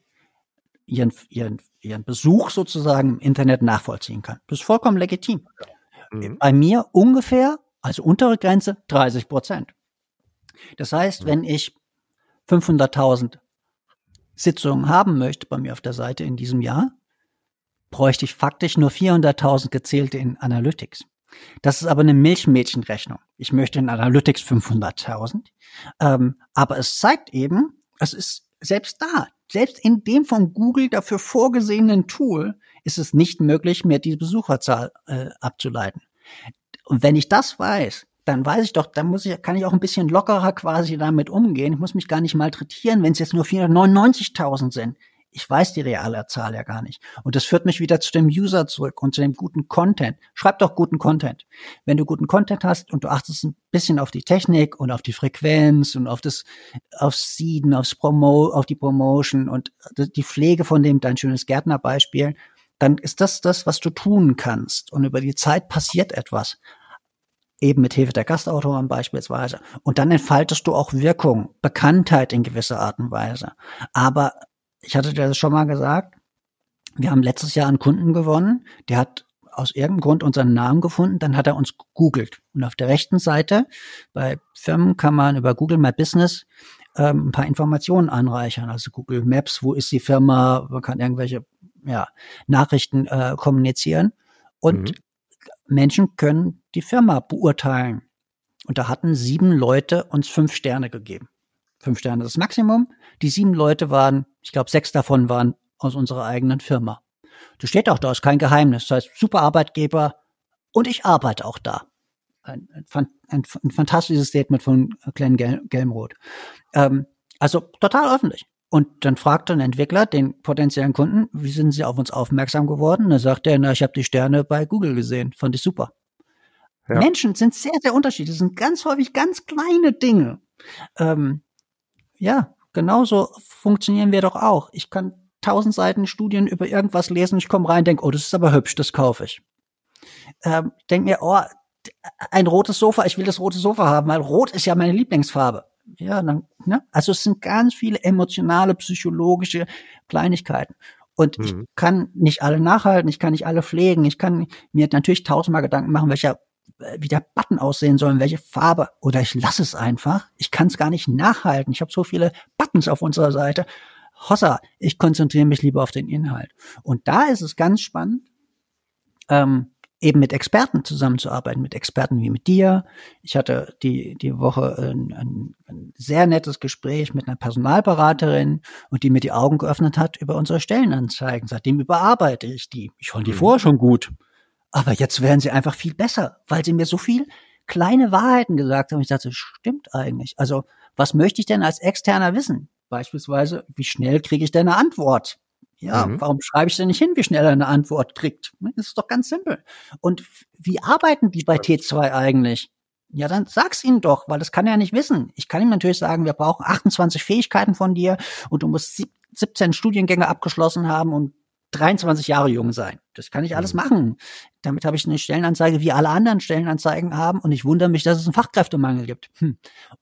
ihren, ihren, ihren Besuch sozusagen im Internet nachvollziehen kann. Das ist vollkommen legitim. Mhm. Bei mir ungefähr, also untere Grenze, 30 Prozent. Das heißt, mhm. wenn ich 500.000 Sitzungen haben möchte bei mir auf der Seite in diesem Jahr, bräuchte ich faktisch nur 400.000 gezählte in Analytics. Das ist aber eine Milchmädchenrechnung. Ich möchte in Analytics 500.000. Ähm, aber es zeigt eben, es ist selbst da, selbst in dem von Google dafür vorgesehenen Tool ist es nicht möglich, mehr die Besucherzahl äh, abzuleiten. Und wenn ich das weiß, dann weiß ich doch, dann muss ich, kann ich auch ein bisschen lockerer quasi damit umgehen. Ich muss mich gar nicht malträtieren, wenn es jetzt nur 499.000 sind ich weiß die reale Zahl ja gar nicht. Und das führt mich wieder zu dem User zurück und zu dem guten Content. Schreib doch guten Content. Wenn du guten Content hast und du achtest ein bisschen auf die Technik und auf die Frequenz und auf das, aufs Seeden, aufs Promo, auf die Promotion und die Pflege von dem, dein schönes Gärtnerbeispiel, dann ist das das, was du tun kannst. Und über die Zeit passiert etwas. Eben mit Hilfe der Gastautoren beispielsweise. Und dann entfaltest du auch Wirkung, Bekanntheit in gewisser Art und Weise. Aber ich hatte dir das schon mal gesagt, wir haben letztes Jahr einen Kunden gewonnen, der hat aus irgendeinem Grund unseren Namen gefunden, dann hat er uns gegoogelt. Und auf der rechten Seite bei Firmen kann man über Google My Business ähm, ein paar Informationen anreichern. Also Google Maps, wo ist die Firma, man kann irgendwelche ja, Nachrichten äh, kommunizieren. Und mhm. Menschen können die Firma beurteilen. Und da hatten sieben Leute uns fünf Sterne gegeben. Fünf Sterne das Maximum. Die sieben Leute waren, ich glaube, sechs davon waren aus unserer eigenen Firma. Das steht auch da, ist kein Geheimnis. Das heißt, super Arbeitgeber und ich arbeite auch da. Ein, ein, ein, ein fantastisches Statement von Glenn Gel Gelmroth. Ähm, also total öffentlich. Und dann fragt ein Entwickler den potenziellen Kunden, wie sind Sie auf uns aufmerksam geworden? Und dann sagt er, na, ich habe die Sterne bei Google gesehen, fand ich super. Ja. Menschen sind sehr, sehr unterschiedlich. Das sind ganz häufig ganz kleine Dinge. Ähm, ja, genauso funktionieren wir doch auch. Ich kann tausend Seiten Studien über irgendwas lesen, ich komme rein, denke, oh, das ist aber hübsch, das kaufe ich. Ähm, denke mir, oh, ein rotes Sofa, ich will das rote Sofa haben, weil rot ist ja meine Lieblingsfarbe. Ja, dann, ne? Also es sind ganz viele emotionale, psychologische Kleinigkeiten. Und mhm. ich kann nicht alle nachhalten, ich kann nicht alle pflegen, ich kann mir natürlich tausendmal Gedanken machen, welcher wie der Button aussehen soll, welche Farbe. Oder ich lasse es einfach. Ich kann es gar nicht nachhalten. Ich habe so viele Buttons auf unserer Seite. Hossa, ich konzentriere mich lieber auf den Inhalt. Und da ist es ganz spannend, ähm, eben mit Experten zusammenzuarbeiten, mit Experten wie mit dir. Ich hatte die, die Woche ein, ein, ein sehr nettes Gespräch mit einer Personalberaterin und die mir die Augen geöffnet hat über unsere Stellenanzeigen. Seitdem überarbeite ich die. Ich fand die mhm. vorher schon gut. Aber jetzt werden sie einfach viel besser, weil sie mir so viel kleine Wahrheiten gesagt haben. Ich dachte, stimmt eigentlich. Also, was möchte ich denn als Externer wissen? Beispielsweise, wie schnell kriege ich denn eine Antwort? Ja, mhm. warum schreibe ich denn nicht hin, wie schnell er eine Antwort kriegt? Das ist doch ganz simpel. Und wie arbeiten die bei T2 eigentlich? Ja, dann sag's ihnen doch, weil das kann er ja nicht wissen. Ich kann ihm natürlich sagen, wir brauchen 28 Fähigkeiten von dir und du musst 17 Studiengänge abgeschlossen haben und 23 Jahre jung sein. Das kann ich alles mhm. machen. Damit habe ich eine Stellenanzeige, wie alle anderen Stellenanzeigen haben und ich wundere mich, dass es einen Fachkräftemangel gibt. Hm.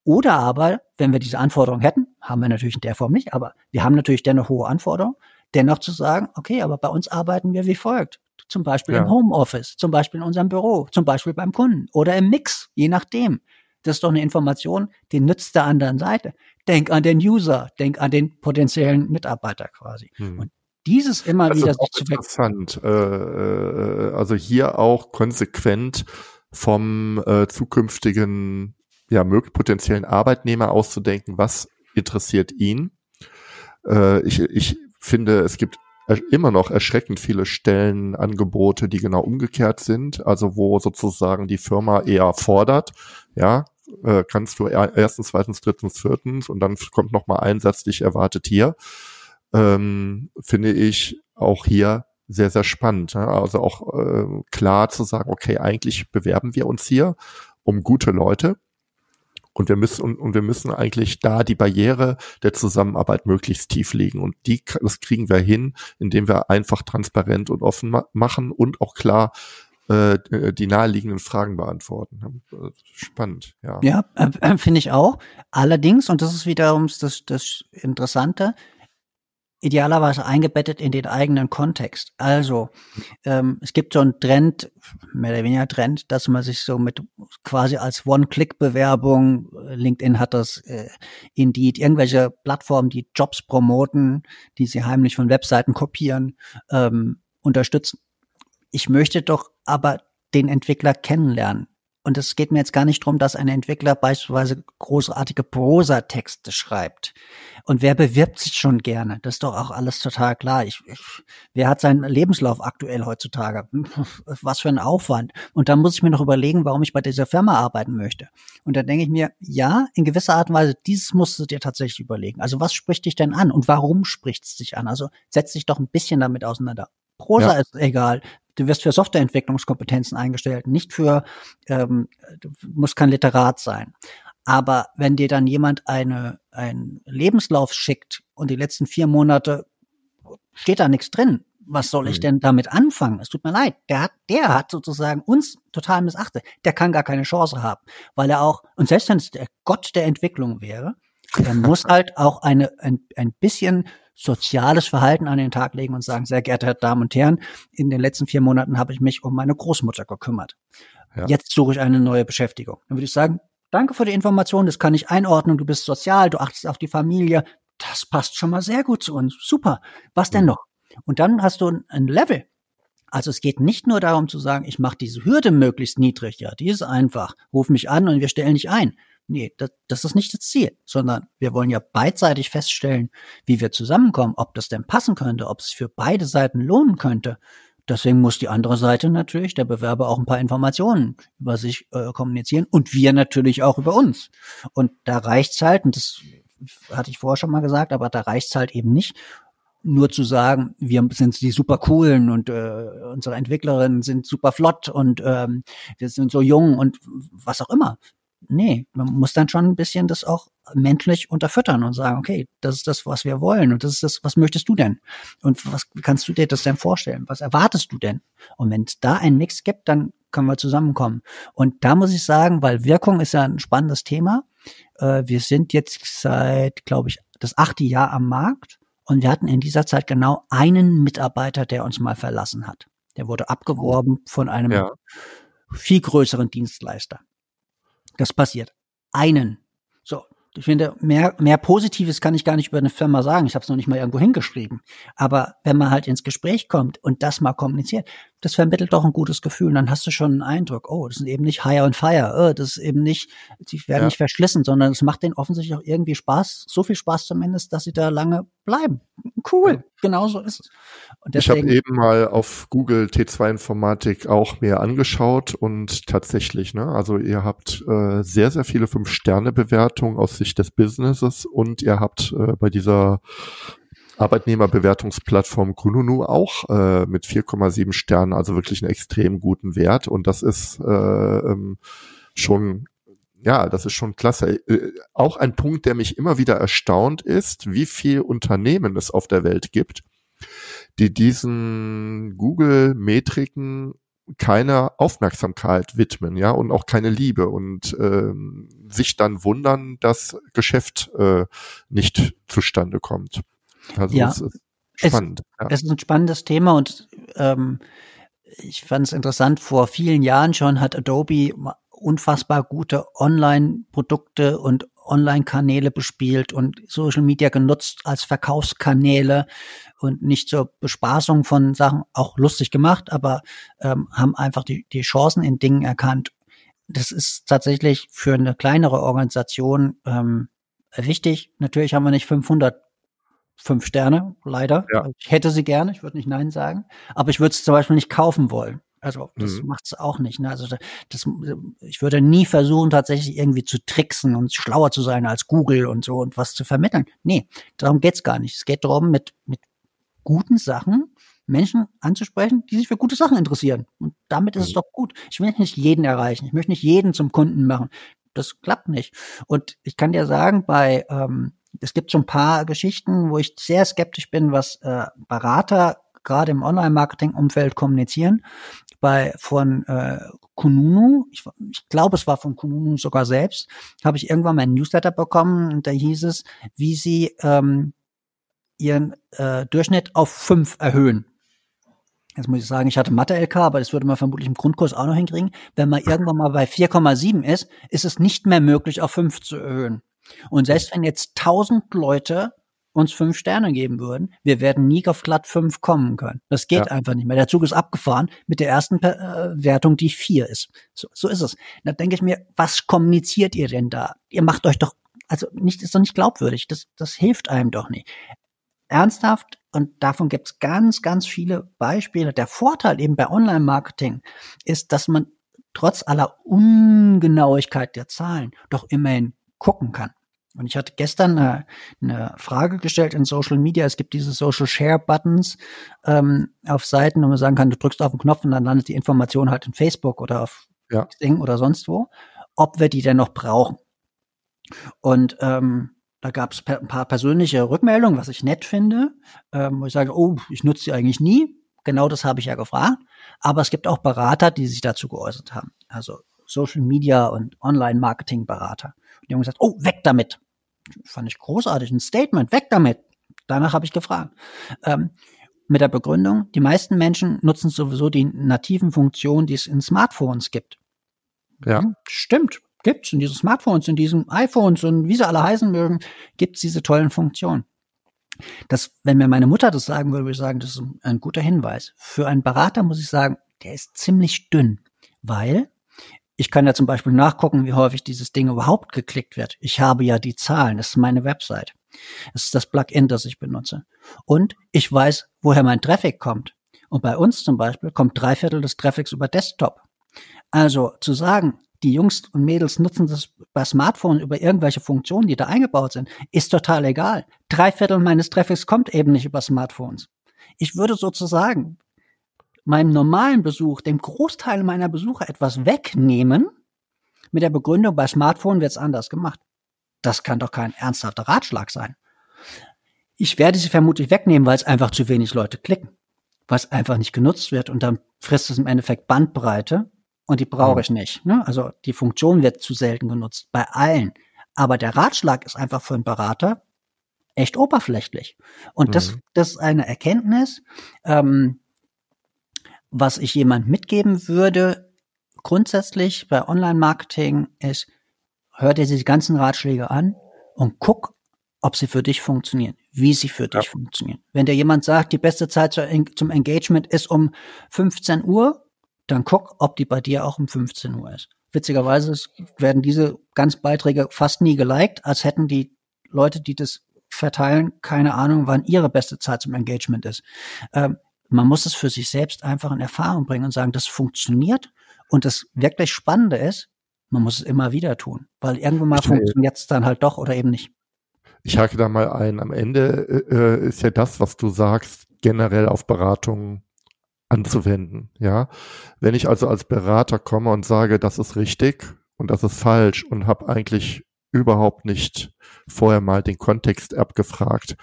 Oder aber, wenn wir diese Anforderung hätten, haben wir natürlich in der Form nicht, aber wir haben natürlich dennoch hohe Anforderungen, dennoch zu sagen, okay, aber bei uns arbeiten wir wie folgt. Zum Beispiel ja. im Homeoffice, zum Beispiel in unserem Büro, zum Beispiel beim Kunden oder im Mix, je nachdem. Das ist doch eine Information, die nützt der anderen Seite. Denk an den User, denk an den potenziellen Mitarbeiter quasi. Hm. Und dieses immer das wieder ist
auch zu interessant. Äh, äh, also hier auch konsequent vom äh, zukünftigen, ja, möglich potenziellen Arbeitnehmer auszudenken, was interessiert ihn. Äh, ich, ich finde, es gibt immer noch erschreckend viele Stellenangebote, die genau umgekehrt sind, also wo sozusagen die Firma eher fordert, ja, äh, kannst du erstens, zweitens, drittens, viertens und dann kommt noch mal ein Satz, dich erwartet hier ähm, finde ich auch hier sehr, sehr spannend. Ja? Also auch äh, klar zu sagen, okay, eigentlich bewerben wir uns hier um gute Leute Und wir müssen, und, und wir müssen eigentlich da die Barriere der Zusammenarbeit möglichst tief legen. Und die, das kriegen wir hin, indem wir einfach transparent und offen ma machen und auch klar äh, die naheliegenden Fragen beantworten. Spannend, ja.
Ja, äh, finde ich auch. Allerdings, und das ist wiederum das, das Interessante, idealerweise eingebettet in den eigenen Kontext. Also ähm, es gibt so einen Trend, mehr oder weniger Trend, dass man sich so mit quasi als One-Click-Bewerbung, äh, LinkedIn hat das, äh, Indeed, irgendwelche Plattformen, die Jobs promoten, die sie heimlich von Webseiten kopieren, ähm, unterstützen. Ich möchte doch aber den Entwickler kennenlernen. Und es geht mir jetzt gar nicht darum, dass ein Entwickler beispielsweise großartige Prosa-Texte schreibt. Und wer bewirbt sich schon gerne? Das ist doch auch alles total klar. Ich, ich, wer hat seinen Lebenslauf aktuell heutzutage? Was für ein Aufwand. Und dann muss ich mir noch überlegen, warum ich bei dieser Firma arbeiten möchte. Und dann denke ich mir, ja, in gewisser Art und Weise, dieses musst du dir tatsächlich überlegen. Also was spricht dich denn an und warum spricht es dich an? Also setz dich doch ein bisschen damit auseinander. Prosa ja. ist egal. Du wirst für Softwareentwicklungskompetenzen eingestellt, nicht für, ähm, du musst kein Literat sein. Aber wenn dir dann jemand eine, einen Lebenslauf schickt und die letzten vier Monate steht da nichts drin, was soll ich hm. denn damit anfangen? Es tut mir leid. Der hat, der hat sozusagen uns total missachtet. Der kann gar keine Chance haben, weil er auch, und selbst wenn es der Gott der Entwicklung wäre, er muss <laughs> halt auch eine, ein, ein bisschen soziales Verhalten an den Tag legen und sagen, sehr geehrte Damen und Herren, in den letzten vier Monaten habe ich mich um meine Großmutter gekümmert. Ja. Jetzt suche ich eine neue Beschäftigung. Dann würde ich sagen, danke für die Information, das kann ich einordnen, du bist sozial, du achtest auf die Familie, das passt schon mal sehr gut zu uns. Super. Was denn noch? Und dann hast du ein Level. Also es geht nicht nur darum zu sagen, ich mache diese Hürde möglichst niedrig. Ja, die ist einfach. Ruf mich an und wir stellen dich ein. Nee, das, das ist nicht das Ziel, sondern wir wollen ja beidseitig feststellen, wie wir zusammenkommen, ob das denn passen könnte, ob es für beide Seiten lohnen könnte. Deswegen muss die andere Seite natürlich, der Bewerber, auch ein paar Informationen über sich äh, kommunizieren und wir natürlich auch über uns. Und da reicht's halt, und das hatte ich vorher schon mal gesagt, aber da reicht's halt eben nicht, nur zu sagen, wir sind die super coolen und äh, unsere Entwicklerinnen sind super flott und ähm, wir sind so jung und was auch immer nee, man muss dann schon ein bisschen das auch menschlich unterfüttern und sagen, okay, das ist das, was wir wollen und das ist das, was möchtest du denn? Und was kannst du dir das denn vorstellen? Was erwartest du denn? Und wenn es da einen Mix gibt, dann können wir zusammenkommen. Und da muss ich sagen, weil Wirkung ist ja ein spannendes Thema. Äh, wir sind jetzt seit, glaube ich, das achte Jahr am Markt und wir hatten in dieser Zeit genau einen Mitarbeiter, der uns mal verlassen hat. Der wurde abgeworben von einem ja. viel größeren Dienstleister. Das passiert. Einen. So, ich finde, mehr, mehr Positives kann ich gar nicht über eine Firma sagen. Ich habe es noch nicht mal irgendwo hingeschrieben. Aber wenn man halt ins Gespräch kommt und das mal kommuniziert, das vermittelt doch ein gutes Gefühl. Und dann hast du schon einen Eindruck, oh, das sind eben nicht Hire und Fire, oh, das ist eben nicht, die werden ja. nicht verschlissen, sondern es macht denen offensichtlich auch irgendwie Spaß, so viel Spaß zumindest, dass sie da lange bleiben. Cool, ja. genau so ist es.
Ich habe eben mal auf Google T2 Informatik auch mir angeschaut und tatsächlich, ne, also ihr habt äh, sehr, sehr viele Fünf-Sterne-Bewertungen aus Sicht des Businesses und ihr habt äh, bei dieser Arbeitnehmerbewertungsplattform Kununu auch äh, mit 4,7 Sternen, also wirklich einen extrem guten Wert. Und das ist äh, ähm, schon, ja, das ist schon klasse. Äh, auch ein Punkt, der mich immer wieder erstaunt ist, wie viel Unternehmen es auf der Welt gibt, die diesen Google-Metriken keine Aufmerksamkeit widmen, ja, und auch keine Liebe und ähm, sich dann wundern, dass Geschäft äh, nicht zustande kommt.
Also ja. es ist spannend. Es, ja. es ist ein spannendes Thema und ähm, ich fand es interessant, vor vielen Jahren schon hat Adobe unfassbar gute Online-Produkte und Online-Kanäle bespielt und Social Media genutzt als Verkaufskanäle und nicht zur Bespaßung von Sachen, auch lustig gemacht, aber ähm, haben einfach die, die Chancen in Dingen erkannt. Das ist tatsächlich für eine kleinere Organisation ähm, wichtig. Natürlich haben wir nicht 500 fünf Sterne, leider. Ja. Also ich hätte sie gerne, ich würde nicht Nein sagen, aber ich würde es zum Beispiel nicht kaufen wollen. Also das mhm. macht es auch nicht. Ne? Also das, ich würde nie versuchen, tatsächlich irgendwie zu tricksen und schlauer zu sein als Google und so und was zu vermitteln. Nee, darum geht's gar nicht. Es geht darum, mit, mit guten Sachen Menschen anzusprechen, die sich für gute Sachen interessieren. Und damit ist mhm. es doch gut. Ich will nicht jeden erreichen. Ich möchte nicht jeden zum Kunden machen. Das klappt nicht. Und ich kann dir sagen, bei ähm, es gibt so ein paar Geschichten, wo ich sehr skeptisch bin, was äh, Berater gerade im Online-Marketing-Umfeld kommunizieren. Bei von äh, Kununu, ich, ich glaube, es war von Kununu sogar selbst, habe ich irgendwann mal einen Newsletter bekommen und da hieß es, wie sie ähm, ihren äh, Durchschnitt auf fünf erhöhen. Jetzt muss ich sagen, ich hatte Mathe-LK, aber das würde man vermutlich im Grundkurs auch noch hinkriegen. Wenn man irgendwann mal bei 4,7 ist, ist es nicht mehr möglich, auf fünf zu erhöhen. Und selbst wenn jetzt tausend Leute uns fünf Sterne geben würden, wir werden nie auf glatt fünf kommen können. Das geht ja. einfach nicht mehr. Der Zug ist abgefahren mit der ersten äh, Wertung, die vier ist. So, so ist es. Da denke ich mir, was kommuniziert ihr denn da? Ihr macht euch doch, also nicht, ist doch nicht glaubwürdig. Das, das hilft einem doch nicht. Ernsthaft, und davon gibt es ganz, ganz viele Beispiele. Der Vorteil eben bei Online-Marketing ist, dass man trotz aller Ungenauigkeit der Zahlen doch immerhin gucken kann. Und ich hatte gestern eine, eine, Frage gestellt in Social Media. Es gibt diese Social Share Buttons ähm, auf Seiten, wo man sagen kann, du drückst auf den Knopf und dann landet die Information halt in Facebook oder auf ja. Xing oder sonst wo, ob wir die denn noch brauchen. Und ähm, da gab es ein paar persönliche Rückmeldungen, was ich nett finde, ähm, wo ich sage, oh, ich nutze sie eigentlich nie. Genau das habe ich ja gefragt. Aber es gibt auch Berater, die sich dazu geäußert haben. Also Social Media und Online-Marketing-Berater. Die haben gesagt, oh, weg damit fand ich großartig, ein Statement, weg damit. Danach habe ich gefragt. Ähm, mit der Begründung, die meisten Menschen nutzen sowieso die nativen Funktionen, die es in Smartphones gibt. Ja. Hm, stimmt, gibt's in diesen Smartphones, in diesen iPhones und wie sie alle heißen mögen, gibt's diese tollen Funktionen. Das, wenn mir meine Mutter das sagen würde, würde ich sagen, das ist ein guter Hinweis. Für einen Berater muss ich sagen, der ist ziemlich dünn, weil ich kann ja zum Beispiel nachgucken, wie häufig dieses Ding überhaupt geklickt wird. Ich habe ja die Zahlen, das ist meine Website. Das ist das Plugin, das ich benutze. Und ich weiß, woher mein Traffic kommt. Und bei uns zum Beispiel kommt drei Viertel des Traffics über Desktop. Also zu sagen, die Jungs und Mädels nutzen das bei Smartphones über irgendwelche Funktionen, die da eingebaut sind, ist total egal. Drei Viertel meines Traffics kommt eben nicht über Smartphones. Ich würde sozusagen meinem normalen Besuch, dem Großteil meiner Besucher etwas wegnehmen, mit der Begründung, bei Smartphone wird's anders gemacht. Das kann doch kein ernsthafter Ratschlag sein. Ich werde sie vermutlich wegnehmen, weil es einfach zu wenig Leute klicken, weil es einfach nicht genutzt wird und dann frisst es im Endeffekt Bandbreite und die brauche ich nicht. Ne? Also die Funktion wird zu selten genutzt, bei allen. Aber der Ratschlag ist einfach für einen Berater echt oberflächlich. Und das, mhm. das ist eine Erkenntnis, ähm, was ich jemand mitgeben würde, grundsätzlich bei Online-Marketing ist, hör dir diese ganzen Ratschläge an und guck, ob sie für dich funktionieren, wie sie für dich funktionieren. Wenn dir jemand sagt, die beste Zeit zum Engagement ist um 15 Uhr, dann guck, ob die bei dir auch um 15 Uhr ist. Witzigerweise werden diese ganz Beiträge fast nie geliked, als hätten die Leute, die das verteilen, keine Ahnung, wann ihre beste Zeit zum Engagement ist. Ähm, man muss es für sich selbst einfach in Erfahrung bringen und sagen, das funktioniert. Und das wirklich Spannende ist, man muss es immer wieder tun, weil irgendwann mal funktioniert es dann halt doch oder eben nicht.
Ich hake da mal ein. Am Ende äh, ist ja das, was du sagst, generell auf Beratungen anzuwenden. Ja, wenn ich also als Berater komme und sage, das ist richtig und das ist falsch und habe eigentlich überhaupt nicht vorher mal den Kontext abgefragt,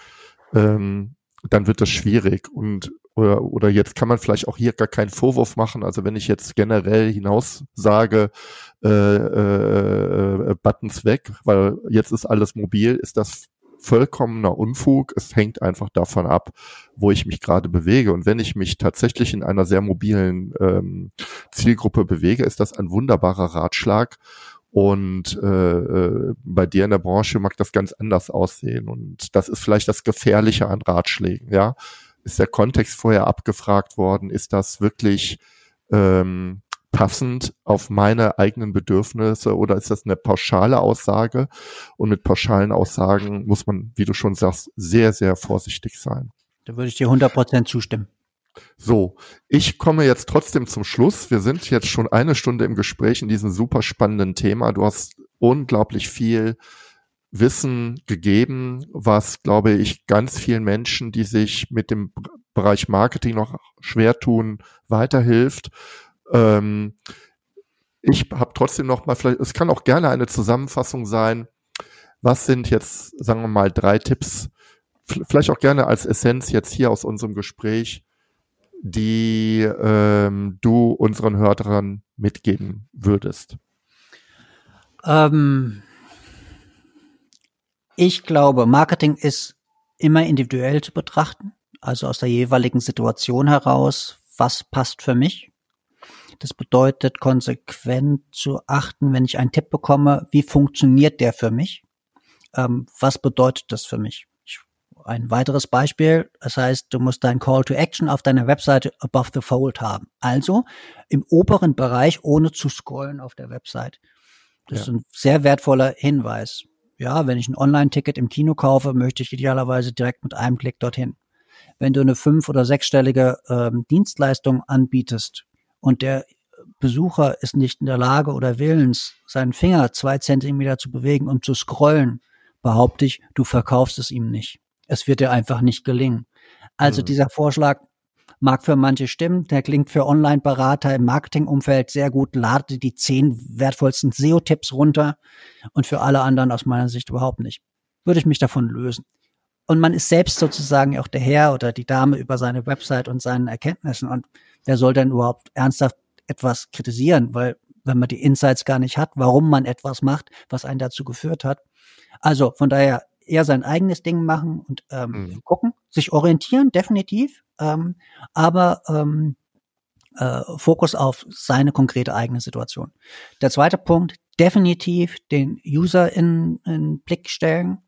ähm, dann wird das schwierig. Und oder, oder jetzt kann man vielleicht auch hier gar keinen Vorwurf machen. Also wenn ich jetzt generell hinaus sage, äh, äh, Buttons weg, weil jetzt ist alles mobil, ist das vollkommener Unfug. Es hängt einfach davon ab, wo ich mich gerade bewege. Und wenn ich mich tatsächlich in einer sehr mobilen ähm, Zielgruppe bewege, ist das ein wunderbarer Ratschlag. Und äh, äh, bei dir in der Branche mag das ganz anders aussehen. Und das ist vielleicht das Gefährliche an Ratschlägen, ja ist der Kontext vorher abgefragt worden? Ist das wirklich ähm, passend auf meine eigenen Bedürfnisse oder ist das eine pauschale Aussage? Und mit pauschalen Aussagen muss man, wie du schon sagst, sehr, sehr vorsichtig sein.
Da würde ich dir 100% zustimmen.
So, ich komme jetzt trotzdem zum Schluss. Wir sind jetzt schon eine Stunde im Gespräch in diesem super spannenden Thema. Du hast unglaublich viel Wissen gegeben, was, glaube ich, ganz vielen Menschen, die sich mit dem Bereich Marketing noch schwer tun, weiterhilft. Ähm, ich habe trotzdem noch mal, vielleicht, es kann auch gerne eine Zusammenfassung sein. Was sind jetzt, sagen wir mal, drei Tipps, vielleicht auch gerne als Essenz jetzt hier aus unserem Gespräch, die ähm, du unseren Hörern mitgeben würdest?
Ähm, ich glaube, Marketing ist immer individuell zu betrachten, also aus der jeweiligen Situation heraus, was passt für mich. Das bedeutet konsequent zu achten, wenn ich einen Tipp bekomme, wie funktioniert der für mich? Ähm, was bedeutet das für mich? Ich, ein weiteres Beispiel, das heißt, du musst dein Call to Action auf deiner Webseite above the fold haben. Also im oberen Bereich, ohne zu scrollen auf der Website. Das ja. ist ein sehr wertvoller Hinweis. Ja, wenn ich ein Online-Ticket im Kino kaufe, möchte ich idealerweise direkt mit einem Klick dorthin. Wenn du eine fünf- oder sechsstellige ähm, Dienstleistung anbietest und der Besucher ist nicht in der Lage oder willens, seinen Finger zwei Zentimeter zu bewegen und zu scrollen, behaupte ich, du verkaufst es ihm nicht. Es wird dir einfach nicht gelingen. Also mhm. dieser Vorschlag mag für manche stimmen, der klingt für Online-Berater im Marketingumfeld sehr gut, lade die zehn wertvollsten SEO-Tipps runter und für alle anderen aus meiner Sicht überhaupt nicht. Würde ich mich davon lösen. Und man ist selbst sozusagen auch der Herr oder die Dame über seine Website und seinen Erkenntnissen und wer soll denn überhaupt ernsthaft etwas kritisieren, weil wenn man die Insights gar nicht hat, warum man etwas macht, was einen dazu geführt hat. Also von daher eher sein eigenes Ding machen und ähm, mhm. gucken, sich orientieren, definitiv, ähm, aber ähm, äh, Fokus auf seine konkrete eigene Situation. Der zweite Punkt, definitiv den User in, in Blick stellen.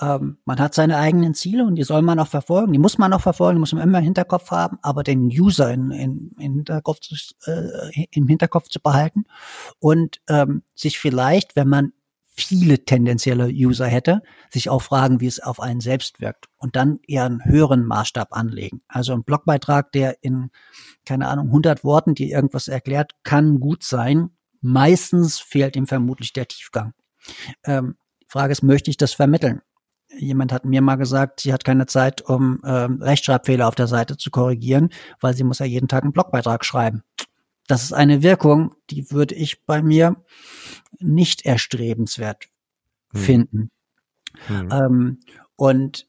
Ähm, man hat seine eigenen Ziele und die soll man auch verfolgen. Die muss man auch verfolgen, die muss man immer im Hinterkopf haben, aber den User in, in, in Hinterkopf, äh, im Hinterkopf zu behalten und ähm, sich vielleicht, wenn man viele tendenzielle User hätte, sich auch fragen, wie es auf einen selbst wirkt und dann eher einen höheren Maßstab anlegen. Also ein Blogbeitrag, der in, keine Ahnung, 100 Worten, die irgendwas erklärt, kann gut sein. Meistens fehlt ihm vermutlich der Tiefgang. Ähm, Frage ist, möchte ich das vermitteln? Jemand hat mir mal gesagt, sie hat keine Zeit, um ähm, Rechtschreibfehler auf der Seite zu korrigieren, weil sie muss ja jeden Tag einen Blogbeitrag schreiben. Das ist eine Wirkung, die würde ich bei mir nicht erstrebenswert hm. finden. Hm. Ähm, und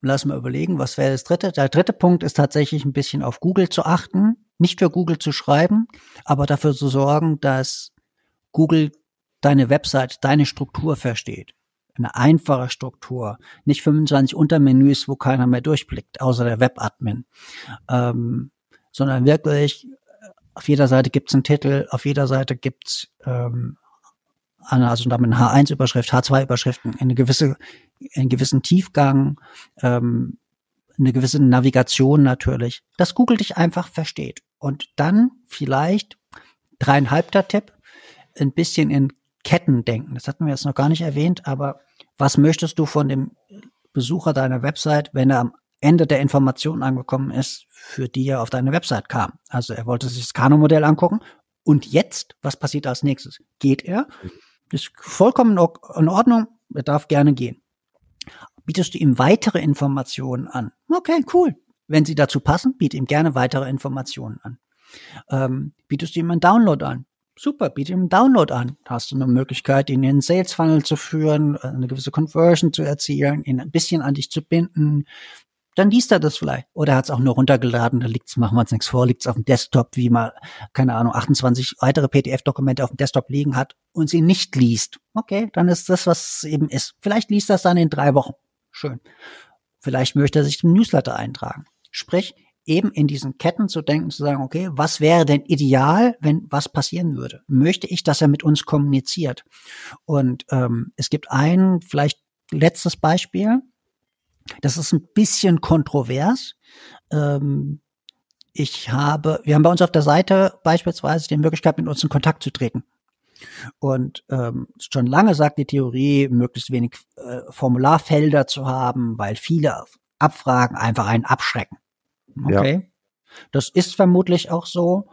lass mal überlegen, was wäre das dritte? Der dritte Punkt ist tatsächlich ein bisschen auf Google zu achten, nicht für Google zu schreiben, aber dafür zu sorgen, dass Google deine Website, deine Struktur versteht. Eine einfache Struktur, nicht 25 Untermenüs, wo keiner mehr durchblickt, außer der Webadmin, ähm, sondern wirklich auf jeder Seite gibt's einen Titel, auf jeder Seite gibt's ähm, also damit eine H1-Überschrift, H2-Überschriften, eine gewisse, einen gewissen Tiefgang, ähm, eine gewisse Navigation natürlich, dass Google dich einfach versteht. Und dann vielleicht dreieinhalbter Tipp, ein bisschen in Ketten denken. Das hatten wir jetzt noch gar nicht erwähnt, aber was möchtest du von dem Besucher deiner Website, wenn er am Ende der Information angekommen ist, für die er auf deine Website kam. Also er wollte sich das Kano-Modell angucken. Und jetzt, was passiert als nächstes? Geht er? Ist vollkommen in Ordnung. Er darf gerne gehen. Bietest du ihm weitere Informationen an? Okay, cool. Wenn sie dazu passen, biete ihm gerne weitere Informationen an. Ähm, bietest du ihm einen Download an? Super, biete ihm einen Download an. Hast du eine Möglichkeit, ihn in einen Sales Funnel zu führen, eine gewisse Conversion zu erzielen, ihn ein bisschen an dich zu binden, dann liest er das vielleicht. Oder er hat es auch nur runtergeladen, da liegt's, machen wir uns nichts vor, liegt's auf dem Desktop, wie mal, keine Ahnung, 28 weitere PDF-Dokumente auf dem Desktop liegen hat und sie nicht liest. Okay, dann ist das, was eben ist. Vielleicht liest er es dann in drei Wochen. Schön. Vielleicht möchte er sich zum Newsletter eintragen. Sprich, eben in diesen Ketten zu denken, zu sagen, okay, was wäre denn ideal, wenn was passieren würde? Möchte ich, dass er mit uns kommuniziert? Und ähm, es gibt ein, vielleicht letztes Beispiel, das ist ein bisschen kontrovers. Ähm, ich habe, wir haben bei uns auf der Seite beispielsweise die Möglichkeit, mit uns in Kontakt zu treten. Und ähm, schon lange sagt die Theorie, möglichst wenig äh, Formularfelder zu haben, weil viele Abfragen einfach einen abschrecken. Okay. Das ist vermutlich auch so.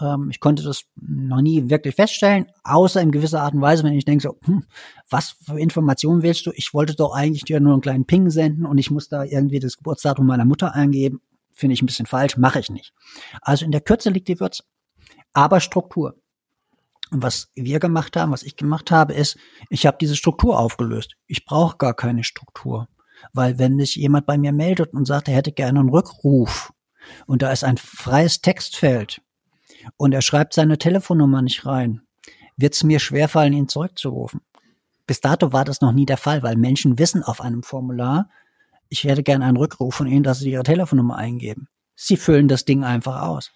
Ähm, ich konnte das noch nie wirklich feststellen, außer in gewisser Art und Weise, wenn ich denke so, hm, was für Informationen willst du? Ich wollte doch eigentlich dir nur einen kleinen Ping senden und ich muss da irgendwie das Geburtsdatum meiner Mutter eingeben. Finde ich ein bisschen falsch, mache ich nicht. Also in der Kürze liegt die Würze. Aber Struktur. Und was wir gemacht haben, was ich gemacht habe, ist, ich habe diese Struktur aufgelöst. Ich brauche gar keine Struktur. Weil wenn sich jemand bei mir meldet und sagt, er hätte gerne einen Rückruf und da ist ein freies Textfeld und er schreibt seine Telefonnummer nicht rein, wird es mir schwerfallen, ihn zurückzurufen. Bis dato war das noch nie der Fall, weil Menschen wissen auf einem Formular, ich hätte gerne einen Rückruf von Ihnen, dass Sie Ihre Telefonnummer eingeben. Sie füllen das Ding einfach aus.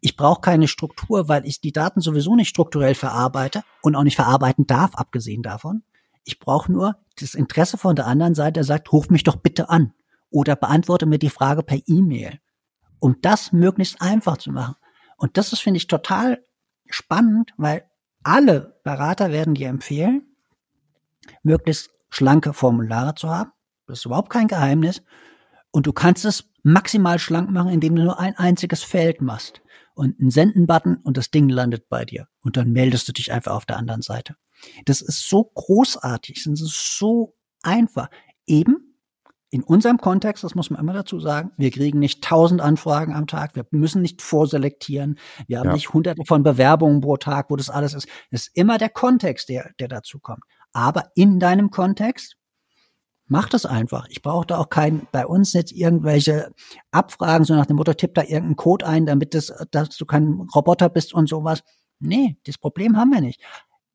Ich brauche keine Struktur, weil ich die Daten sowieso nicht strukturell verarbeite und auch nicht verarbeiten darf, abgesehen davon. Ich brauche nur das Interesse von der anderen Seite, der sagt, ruf mich doch bitte an oder beantworte mir die Frage per E-Mail. Um das möglichst einfach zu machen. Und das ist, finde ich, total spannend, weil alle Berater werden dir empfehlen, möglichst schlanke Formulare zu haben. Das ist überhaupt kein Geheimnis. Und du kannst es maximal schlank machen, indem du nur ein einziges Feld machst und einen Senden-Button und das Ding landet bei dir. Und dann meldest du dich einfach auf der anderen Seite. Das ist so großartig, das ist so einfach. Eben in unserem Kontext, das muss man immer dazu sagen, wir kriegen nicht tausend Anfragen am Tag, wir müssen nicht vorselektieren, wir haben ja. nicht hunderte von Bewerbungen pro Tag, wo das alles ist. Es ist immer der Kontext, der, der dazu kommt. Aber in deinem Kontext Mach das einfach. Ich brauche da auch kein, bei uns jetzt irgendwelche Abfragen, so nach dem Motto, tipp da irgendeinen Code ein, damit das, dass du kein Roboter bist und sowas. Nee, das Problem haben wir nicht.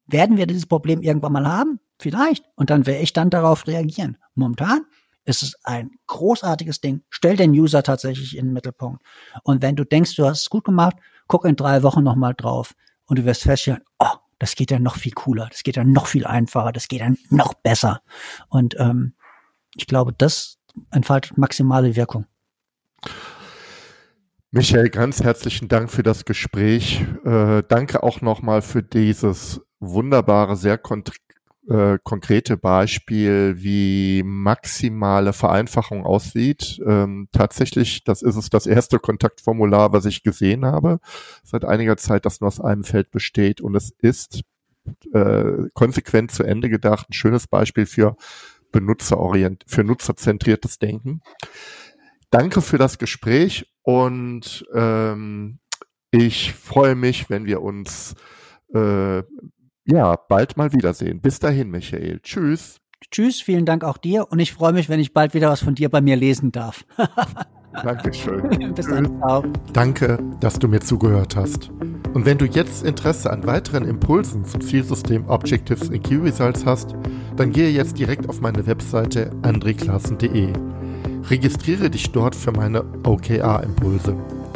Werden wir dieses Problem irgendwann mal haben? Vielleicht. Und dann werde ich dann darauf reagieren. Momentan ist es ein großartiges Ding. Stell den User tatsächlich in den Mittelpunkt. Und wenn du denkst, du hast es gut gemacht, guck in drei Wochen nochmal drauf und du wirst feststellen, oh, das geht ja noch viel cooler, das geht ja noch viel einfacher, das geht ja noch besser. Und ähm, ich glaube, das entfaltet maximale Wirkung.
Michael, ganz herzlichen Dank für das Gespräch. Äh, danke auch nochmal für dieses wunderbare, sehr äh, konkrete Beispiel, wie maximale Vereinfachung aussieht. Ähm, tatsächlich, das ist es das erste Kontaktformular, was ich gesehen habe, seit einiger Zeit, das nur aus einem Feld besteht. Und es ist äh, konsequent zu Ende gedacht. Ein schönes Beispiel für benutzerorient, für nutzerzentriertes Denken. Danke für das Gespräch und ähm, ich freue mich, wenn wir uns äh, ja bald mal wiedersehen. Bis dahin, Michael. Tschüss.
Tschüss, vielen Dank auch dir und ich freue mich, wenn ich bald wieder was von dir bei mir lesen darf. <laughs>
Dankeschön. <laughs> Bis dann. Ciao. Danke, dass du mir zugehört hast. Und wenn du jetzt Interesse an weiteren Impulsen zum Zielsystem Objectives in Key Results hast, dann gehe jetzt direkt auf meine Webseite andreklassen.de. Registriere dich dort für meine OKR-Impulse.